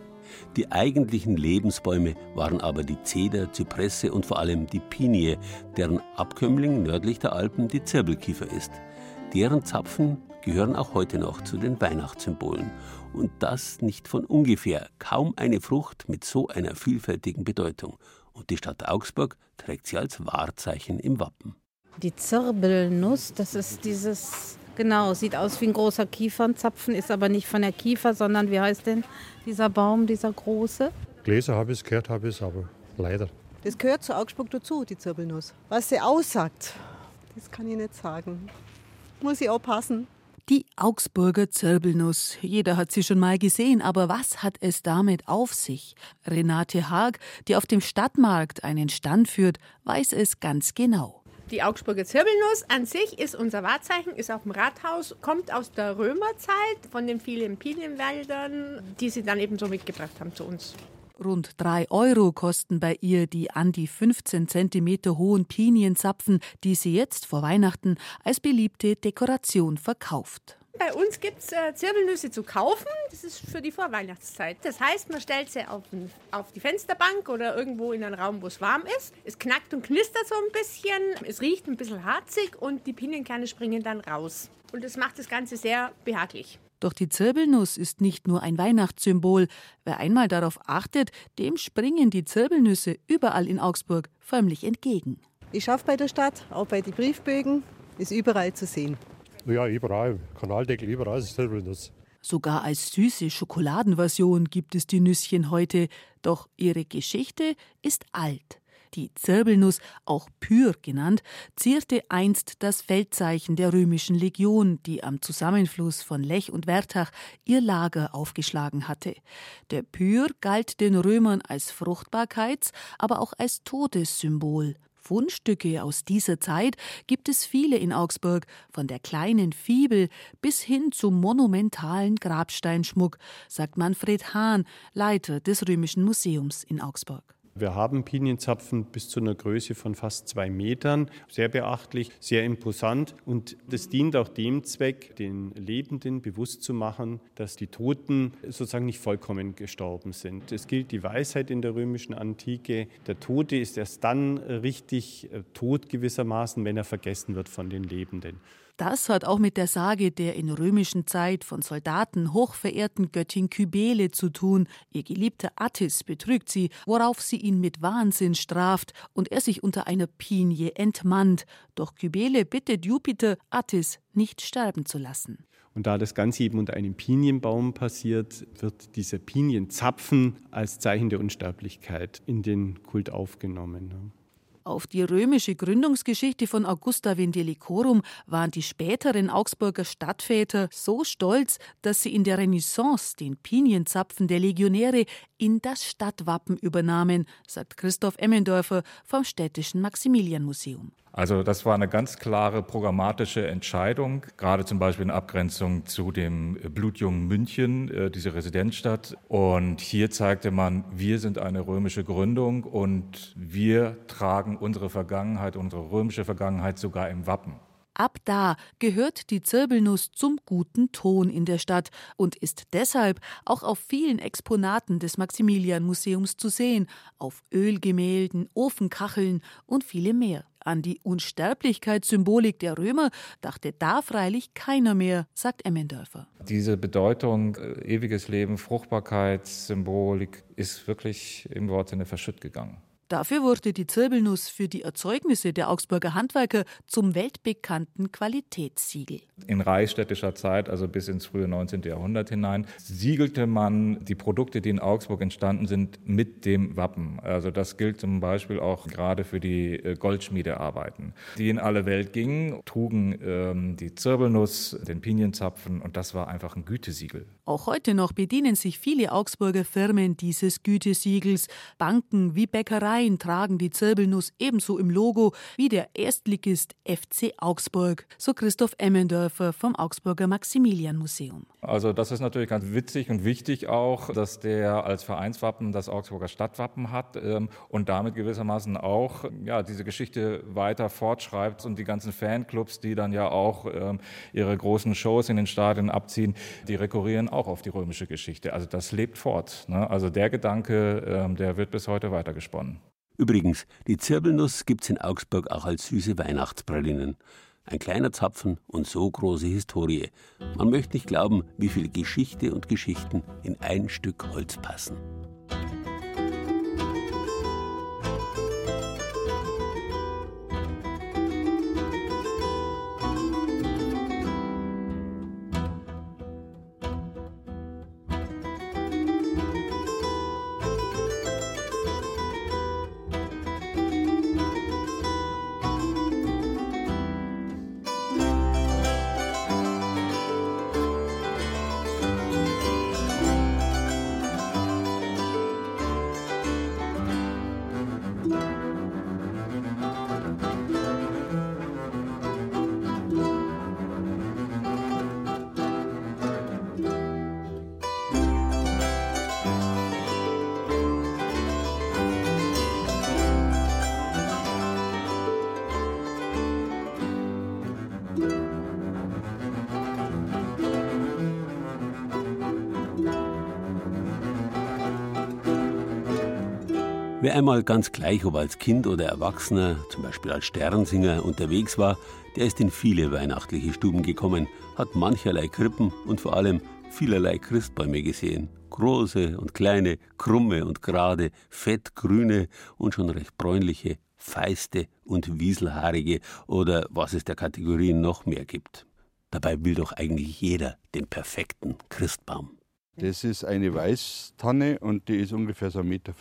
Die eigentlichen Lebensbäume waren aber die Zeder, Zypresse und vor allem die Pinie, deren Abkömmling nördlich der Alpen die Zirbelkiefer ist. Deren Zapfen gehören auch heute noch zu den Weihnachtssymbolen. Und das nicht von ungefähr. Kaum eine Frucht mit so einer vielfältigen Bedeutung. Und die Stadt Augsburg trägt sie als Wahrzeichen im Wappen. Die Zirbelnuss, das ist dieses Genau, sieht aus wie ein großer Kiefernzapfen, ist aber nicht von der Kiefer, sondern wie heißt denn dieser Baum, dieser große? Gläser habe ich es, gehört habe ich es, aber leider. Das gehört zu Augsburg dazu, die Zirbelnuss. Was sie aussagt, das kann ich nicht sagen. Muss ich aufpassen. Die Augsburger Zirbelnuss. Jeder hat sie schon mal gesehen, aber was hat es damit auf sich? Renate Haag, die auf dem Stadtmarkt einen Stand führt, weiß es ganz genau. Die Augsburger Zirbelnuss an sich ist unser Wahrzeichen, ist auf dem Rathaus, kommt aus der Römerzeit von den vielen Pinienwäldern, die sie dann eben so mitgebracht haben zu uns. Rund drei Euro kosten bei ihr die an die 15 Zentimeter hohen Pinienzapfen, die sie jetzt vor Weihnachten als beliebte Dekoration verkauft. Bei uns gibt es äh, Zirbelnüsse zu kaufen. Das ist für die Vorweihnachtszeit. Das heißt, man stellt sie auf, ein, auf die Fensterbank oder irgendwo in einen Raum, wo es warm ist. Es knackt und knistert so ein bisschen. Es riecht ein bisschen harzig und die Pinienkerne springen dann raus. Und das macht das Ganze sehr behaglich. Doch die Zirbelnuss ist nicht nur ein Weihnachtssymbol. Wer einmal darauf achtet, dem springen die Zirbelnüsse überall in Augsburg förmlich entgegen. Ich schaffe bei der Stadt, auch bei den Briefbögen, ist überall zu sehen. Ja, überall. Kanaldeckel, überall ist Zirbelnuss. Sogar als süße Schokoladenversion gibt es die Nüsschen heute. Doch ihre Geschichte ist alt. Die Zirbelnuss, auch Pyr genannt, zierte einst das Feldzeichen der römischen Legion, die am Zusammenfluss von Lech und Wertach ihr Lager aufgeschlagen hatte. Der Pyr galt den Römern als Fruchtbarkeits-, aber auch als Todessymbol. Fundstücke aus dieser Zeit gibt es viele in Augsburg, von der kleinen Fibel bis hin zum monumentalen Grabsteinschmuck, sagt Manfred Hahn, Leiter des Römischen Museums in Augsburg. Wir haben Pinienzapfen bis zu einer Größe von fast zwei Metern. Sehr beachtlich, sehr imposant. Und das dient auch dem Zweck, den Lebenden bewusst zu machen, dass die Toten sozusagen nicht vollkommen gestorben sind. Es gilt die Weisheit in der römischen Antike. Der Tote ist erst dann richtig äh, tot gewissermaßen, wenn er vergessen wird von den Lebenden. Das hat auch mit der Sage der in römischen Zeit von Soldaten hochverehrten Göttin Kybele zu tun. Ihr geliebter Attis betrügt sie, worauf sie ihn mit Wahnsinn straft und er sich unter einer Pinie entmannt. Doch Kybele bittet Jupiter, Attis nicht sterben zu lassen. Und da das Ganze eben unter einem Pinienbaum passiert, wird dieser Pinienzapfen als Zeichen der Unsterblichkeit in den Kult aufgenommen. Auf die römische Gründungsgeschichte von Augusta Vindelicorum waren die späteren Augsburger Stadtväter so stolz, dass sie in der Renaissance den Pinienzapfen der Legionäre in das Stadtwappen übernahmen, sagt Christoph Emmendorfer vom Städtischen Maximilianmuseum. Also das war eine ganz klare programmatische Entscheidung, gerade zum Beispiel in Abgrenzung zu dem blutjungen München, äh, diese Residenzstadt. Und hier zeigte man, wir sind eine römische Gründung und wir tragen unsere Vergangenheit, unsere römische Vergangenheit sogar im Wappen. Ab da gehört die Zirbelnuss zum guten Ton in der Stadt und ist deshalb auch auf vielen Exponaten des Maximilian-Museums zu sehen, auf Ölgemälden, Ofenkacheln und viele mehr. An die Unsterblichkeitssymbolik der Römer dachte da freilich keiner mehr, sagt Emmendörfer. Diese Bedeutung, äh, ewiges Leben, Fruchtbarkeitssymbolik ist wirklich im Wortsinne verschütt gegangen. Dafür wurde die Zirbelnuss für die Erzeugnisse der Augsburger Handwerker zum weltbekannten Qualitätssiegel. In reichsstädtischer Zeit, also bis ins frühe 19. Jahrhundert hinein, siegelte man die Produkte, die in Augsburg entstanden sind, mit dem Wappen. Also das gilt zum Beispiel auch gerade für die äh, Goldschmiedearbeiten, die in alle Welt gingen, trugen ähm, die Zirbelnuss, den Pinienzapfen und das war einfach ein Gütesiegel. Auch heute noch bedienen sich viele Augsburger Firmen dieses Gütesiegels. Banken wie Bäckereien tragen die Zirbelnuss ebenso im Logo wie der Erstligist FC Augsburg, so Christoph Emmendörfer vom Augsburger Maximilian Museum. Also das ist natürlich ganz witzig und wichtig auch, dass der als Vereinswappen das Augsburger Stadtwappen hat ähm, und damit gewissermaßen auch ja, diese Geschichte weiter fortschreibt und die ganzen Fanclubs, die dann ja auch ähm, ihre großen Shows in den Stadien abziehen, die rekurrieren auch auf die römische Geschichte. Also das lebt fort. Ne? Also der Gedanke, ähm, der wird bis heute weitergesponnen. Übrigens, die Zirbelnuss gibt's in Augsburg auch als süße Weihnachtspralinen. Ein kleiner Zapfen und so große Historie. Man möchte nicht glauben, wie viel Geschichte und Geschichten in ein Stück Holz passen. Wer einmal ganz gleich, ob als Kind oder Erwachsener, zum Beispiel als Sternsinger unterwegs war, der ist in viele weihnachtliche Stuben gekommen, hat mancherlei Krippen und vor allem vielerlei Christbäume gesehen. Große und kleine, krumme und gerade, fettgrüne und schon recht bräunliche, feiste und wieselhaarige oder was es der Kategorien noch mehr gibt. Dabei will doch eigentlich jeder den perfekten Christbaum. Das ist eine Weißtanne und die ist ungefähr so 1,50 Meter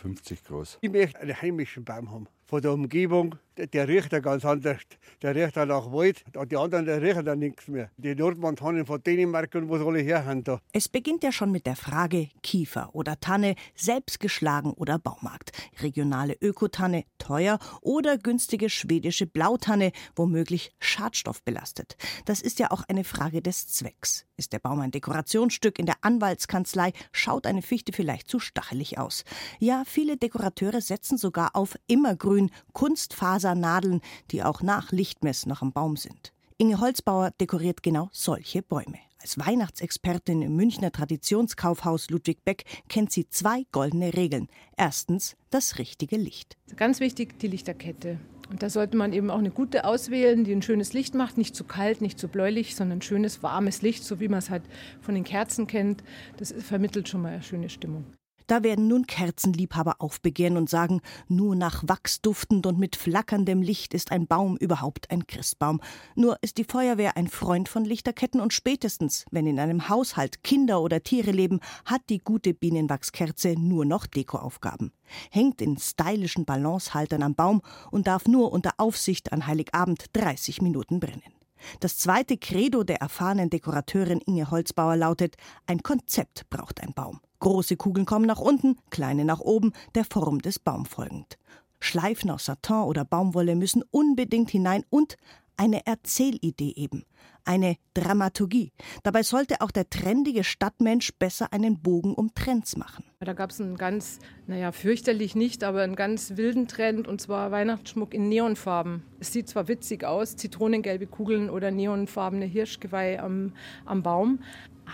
groß. Ich möchte einen heimischen Baum haben. Von der Umgebung, der riecht ja ganz anders. Der riecht ja nach Wald. Die anderen der riechen dann nichts mehr. Die Nordmantanen von Dänemark und wo soll ich herhaben da? Es beginnt ja schon mit der Frage Kiefer oder Tanne, selbstgeschlagen oder Baumarkt. Regionale Ökotanne, teuer oder günstige schwedische Blautanne, womöglich schadstoffbelastet. Das ist ja auch eine Frage des Zwecks. Ist der Baum ein Dekorationsstück in der Anwaltskanzlei, schaut eine Fichte vielleicht zu stachelig aus. Ja, viele Dekorateure setzen sogar auf immergrün, Kunstfasernadeln, die auch nach Lichtmess noch am Baum sind. Inge Holzbauer dekoriert genau solche Bäume. Als Weihnachtsexpertin im Münchner Traditionskaufhaus Ludwig Beck kennt sie zwei goldene Regeln. Erstens das richtige Licht. Ganz wichtig die Lichterkette. Und da sollte man eben auch eine gute auswählen, die ein schönes Licht macht, nicht zu kalt, nicht zu bläulich, sondern schönes, warmes Licht, so wie man es halt von den Kerzen kennt. Das vermittelt schon mal eine schöne Stimmung. Da werden nun Kerzenliebhaber aufbegehren und sagen, nur nach Wachs duftend und mit flackerndem Licht ist ein Baum überhaupt ein Christbaum. Nur ist die Feuerwehr ein Freund von Lichterketten und spätestens, wenn in einem Haushalt Kinder oder Tiere leben, hat die gute Bienenwachskerze nur noch Dekoaufgaben. Hängt in stylischen Balancehaltern am Baum und darf nur unter Aufsicht an Heiligabend 30 Minuten brennen. Das zweite Credo der erfahrenen Dekorateurin Inge Holzbauer lautet: Ein Konzept braucht ein Baum. Große Kugeln kommen nach unten, kleine nach oben, der Form des Baums folgend. Schleifen aus Satin oder Baumwolle müssen unbedingt hinein und eine Erzählidee eben. eine Dramaturgie. Dabei sollte auch der trendige Stadtmensch besser einen Bogen um Trends machen. Da gab es einen ganz, naja, fürchterlich nicht, aber einen ganz wilden Trend und zwar Weihnachtsschmuck in Neonfarben. Es sieht zwar witzig aus, zitronengelbe Kugeln oder neonfarbene Hirschgeweih am, am Baum,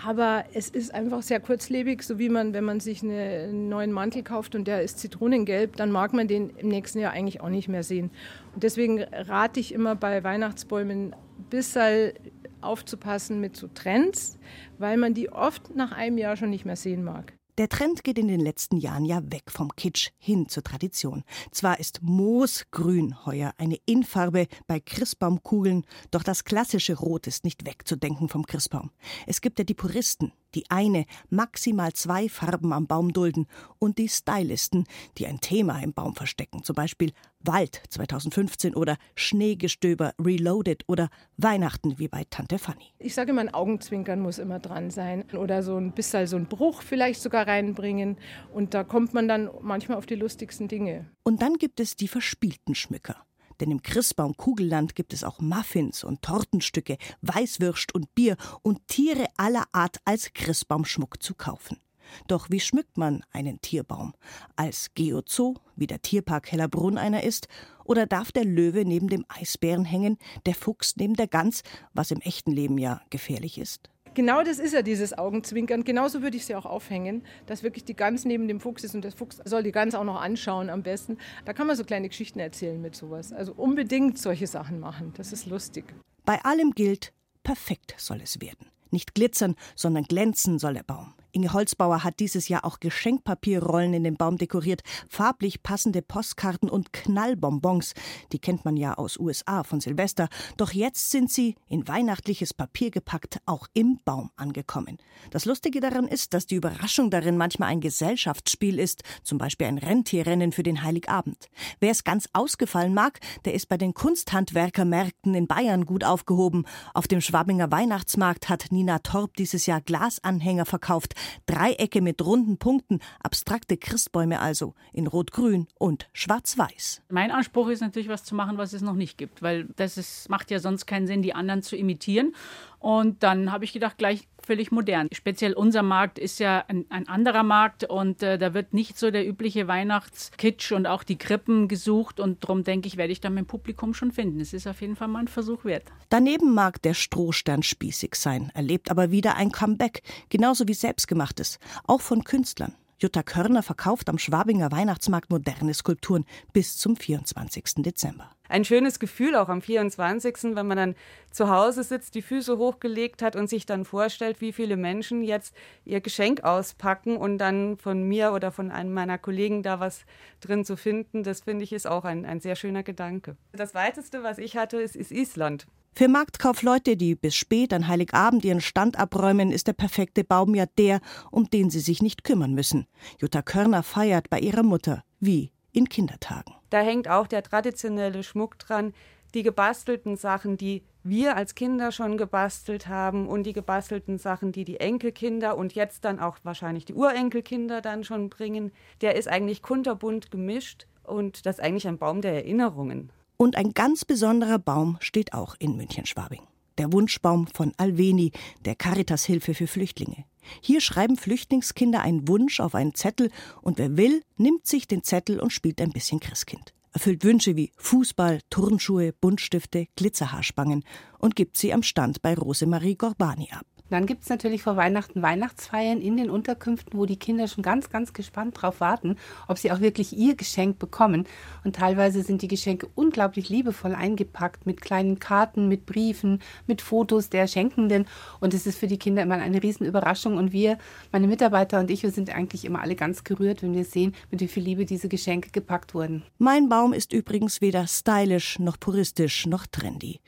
aber es ist einfach sehr kurzlebig, so wie man, wenn man sich eine, einen neuen Mantel kauft und der ist zitronengelb, dann mag man den im nächsten Jahr eigentlich auch nicht mehr sehen. Deswegen rate ich immer bei Weihnachtsbäumen ein bisschen aufzupassen mit so Trends, weil man die oft nach einem Jahr schon nicht mehr sehen mag. Der Trend geht in den letzten Jahren ja weg vom Kitsch hin zur Tradition. Zwar ist Moosgrün heuer eine Infarbe bei Christbaumkugeln, doch das klassische Rot ist nicht wegzudenken vom Christbaum. Es gibt ja die Puristen, die eine, maximal zwei Farben am Baum dulden und die Stylisten, die ein Thema im Baum verstecken, zum Beispiel Wald 2015 oder Schneegestöber Reloaded oder Weihnachten wie bei Tante Fanny. Ich sage immer, ein Augenzwinkern muss immer dran sein oder so ein bisschen so ein Bruch vielleicht sogar reinbringen und da kommt man dann manchmal auf die lustigsten Dinge. Und dann gibt es die verspielten Schmücker. Denn im Christbaum-Kugelland gibt es auch Muffins und Tortenstücke, Weißwürst und Bier und Tiere aller Art als Christbaumschmuck zu kaufen. Doch wie schmückt man einen Tierbaum? Als Geozoo, wie der Tierpark Hellerbrunn einer ist? Oder darf der Löwe neben dem Eisbären hängen, der Fuchs neben der Gans, was im echten Leben ja gefährlich ist? Genau das ist ja dieses Augenzwinkern. Genauso würde ich sie auch aufhängen, dass wirklich die Gans neben dem Fuchs ist und der Fuchs soll die Gans auch noch anschauen am besten. Da kann man so kleine Geschichten erzählen mit sowas. Also unbedingt solche Sachen machen. Das ist lustig. Bei allem gilt, perfekt soll es werden. Nicht glitzern, sondern glänzen soll der Baum. Inge Holzbauer hat dieses Jahr auch Geschenkpapierrollen in den Baum dekoriert, farblich passende Postkarten und Knallbonbons. Die kennt man ja aus USA von Silvester. Doch jetzt sind sie in weihnachtliches Papier gepackt auch im Baum angekommen. Das Lustige daran ist, dass die Überraschung darin manchmal ein Gesellschaftsspiel ist, zum Beispiel ein Rentierrennen für den Heiligabend. Wer es ganz ausgefallen mag, der ist bei den Kunsthandwerkermärkten in Bayern gut aufgehoben. Auf dem Schwabinger Weihnachtsmarkt hat Nina Torp dieses Jahr Glasanhänger verkauft. Dreiecke mit runden Punkten, abstrakte Christbäume also, in Rot-Grün und Schwarz-Weiß. Mein Anspruch ist natürlich, was zu machen, was es noch nicht gibt, weil das ist, macht ja sonst keinen Sinn, die anderen zu imitieren. Und dann habe ich gedacht, gleich völlig modern. Speziell unser Markt ist ja ein, ein anderer Markt und äh, da wird nicht so der übliche Weihnachtskitsch und auch die Krippen gesucht und darum denke ich, werde ich mit dem Publikum schon finden. Es ist auf jeden Fall mal ein Versuch wert. Daneben mag der Strohstern spießig sein, erlebt aber wieder ein Comeback, genauso wie selbstgemachtes, auch von Künstlern. Jutta Körner verkauft am Schwabinger Weihnachtsmarkt moderne Skulpturen bis zum 24. Dezember. Ein schönes Gefühl auch am 24., wenn man dann zu Hause sitzt, die Füße hochgelegt hat und sich dann vorstellt, wie viele Menschen jetzt ihr Geschenk auspacken und dann von mir oder von einem meiner Kollegen da was drin zu finden. Das finde ich ist auch ein, ein sehr schöner Gedanke. Das weiteste, was ich hatte, ist, ist Island. Für Marktkaufleute, die bis spät an Heiligabend ihren Stand abräumen, ist der perfekte Baum ja der, um den sie sich nicht kümmern müssen. Jutta Körner feiert bei ihrer Mutter, wie in Kindertagen. Da hängt auch der traditionelle Schmuck dran, die gebastelten Sachen, die wir als Kinder schon gebastelt haben und die gebastelten Sachen, die die Enkelkinder und jetzt dann auch wahrscheinlich die Urenkelkinder dann schon bringen, der ist eigentlich kunterbunt gemischt und das ist eigentlich ein Baum der Erinnerungen. Und ein ganz besonderer Baum steht auch in München-Schwabing. Der Wunschbaum von Alveni, der Caritas-Hilfe für Flüchtlinge. Hier schreiben Flüchtlingskinder einen Wunsch auf einen Zettel und wer will, nimmt sich den Zettel und spielt ein bisschen Christkind. Erfüllt Wünsche wie Fußball, Turnschuhe, Buntstifte, Glitzerhaarspangen und gibt sie am Stand bei Rosemarie Gorbani ab. Dann gibt es natürlich vor Weihnachten Weihnachtsfeiern in den Unterkünften, wo die Kinder schon ganz, ganz gespannt drauf warten, ob sie auch wirklich ihr Geschenk bekommen. Und teilweise sind die Geschenke unglaublich liebevoll eingepackt mit kleinen Karten, mit Briefen, mit Fotos der Schenkenden. Und es ist für die Kinder immer eine Riesenüberraschung. Und wir, meine Mitarbeiter und ich, wir sind eigentlich immer alle ganz gerührt, wenn wir sehen, mit wie viel Liebe diese Geschenke gepackt wurden. Mein Baum ist übrigens weder stylisch noch puristisch noch trendy.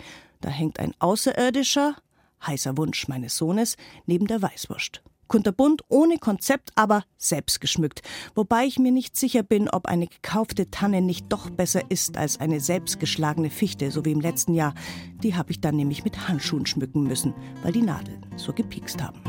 Da hängt ein Außerirdischer, heißer Wunsch meines Sohnes, neben der Weißwurst. Kunterbunt, ohne Konzept, aber selbst geschmückt. Wobei ich mir nicht sicher bin, ob eine gekaufte Tanne nicht doch besser ist als eine selbstgeschlagene Fichte, so wie im letzten Jahr. Die habe ich dann nämlich mit Handschuhen schmücken müssen, weil die Nadeln so gepiekst haben.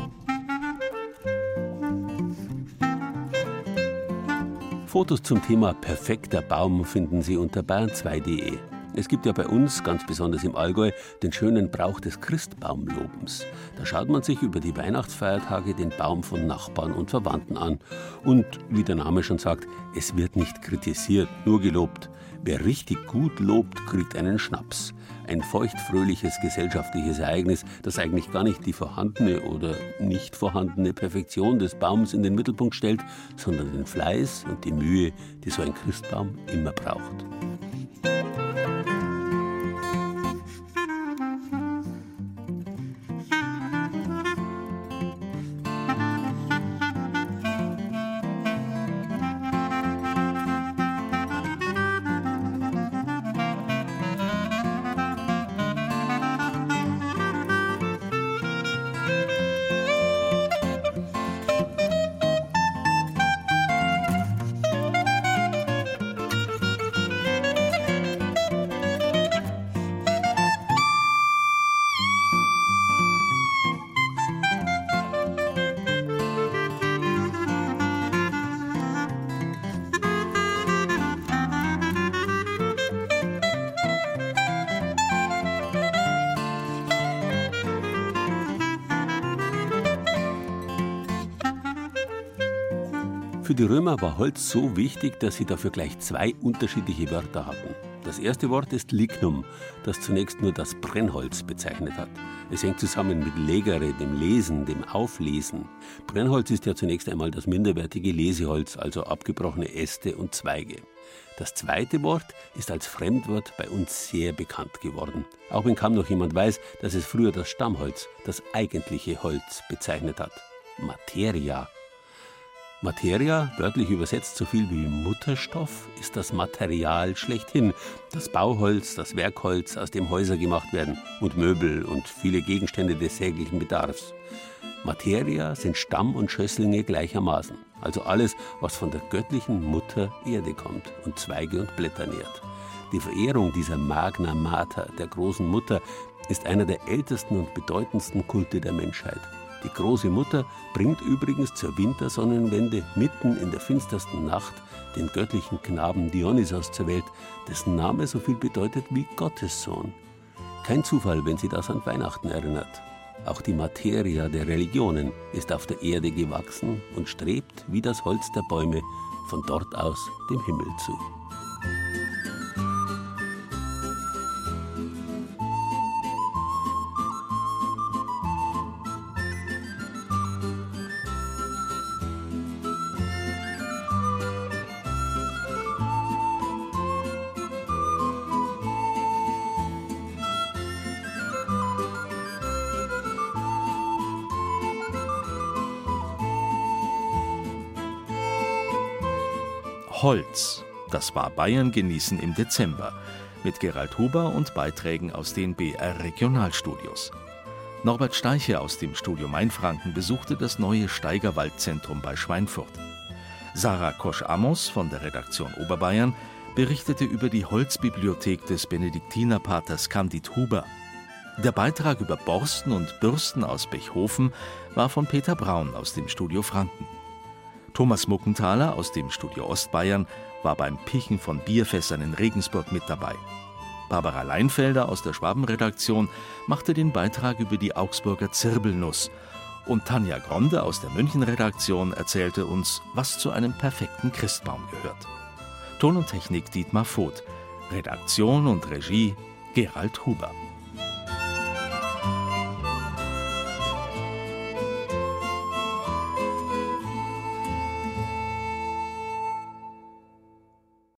Fotos zum Thema perfekter Baum finden Sie unter bayern2.de. Es gibt ja bei uns, ganz besonders im Allgäu, den schönen Brauch des Christbaumlobens. Da schaut man sich über die Weihnachtsfeiertage den Baum von Nachbarn und Verwandten an. Und wie der Name schon sagt, es wird nicht kritisiert, nur gelobt. Wer richtig gut lobt, kriegt einen Schnaps. Ein feuchtfröhliches gesellschaftliches Ereignis, das eigentlich gar nicht die vorhandene oder nicht vorhandene Perfektion des Baums in den Mittelpunkt stellt, sondern den Fleiß und die Mühe, die so ein Christbaum immer braucht. Thank you. Die Römer war Holz so wichtig, dass sie dafür gleich zwei unterschiedliche Wörter hatten. Das erste Wort ist Lignum, das zunächst nur das Brennholz bezeichnet hat. Es hängt zusammen mit Legere, dem Lesen, dem Auflesen. Brennholz ist ja zunächst einmal das minderwertige Leseholz, also abgebrochene Äste und Zweige. Das zweite Wort ist als Fremdwort bei uns sehr bekannt geworden. Auch wenn kaum noch jemand weiß, dass es früher das Stammholz, das eigentliche Holz bezeichnet hat. Materia Materia, wörtlich übersetzt so viel wie Mutterstoff, ist das Material schlechthin. Das Bauholz, das Werkholz, aus dem Häuser gemacht werden und Möbel und viele Gegenstände des täglichen Bedarfs. Materia sind Stamm und Schösslinge gleichermaßen, also alles, was von der göttlichen Mutter Erde kommt und Zweige und Blätter nährt. Die Verehrung dieser Magna Mater, der großen Mutter, ist einer der ältesten und bedeutendsten Kulte der Menschheit. Die große Mutter bringt übrigens zur Wintersonnenwende mitten in der finstersten Nacht den göttlichen Knaben Dionysos zur Welt, dessen Name so viel bedeutet wie Gottes Sohn. Kein Zufall, wenn sie das an Weihnachten erinnert. Auch die Materia der Religionen ist auf der Erde gewachsen und strebt wie das Holz der Bäume von dort aus dem Himmel zu. Holz. Das war Bayern genießen im Dezember mit Gerald Huber und Beiträgen aus den BR Regionalstudios. Norbert Steiche aus dem Studio Mainfranken besuchte das neue Steigerwaldzentrum bei Schweinfurt. Sarah Kosch-Amos von der Redaktion Oberbayern berichtete über die Holzbibliothek des Benediktinerpaters Candid Huber. Der Beitrag über Borsten und Bürsten aus Bechhofen war von Peter Braun aus dem Studio Franken. Thomas Muckenthaler aus dem Studio Ostbayern war beim Pichen von Bierfässern in Regensburg mit dabei. Barbara Leinfelder aus der Schwabenredaktion machte den Beitrag über die Augsburger Zirbelnuss. Und Tanja Gronde aus der Münchenredaktion erzählte uns, was zu einem perfekten Christbaum gehört. Ton und Technik Dietmar Voth. Redaktion und Regie Gerald Huber.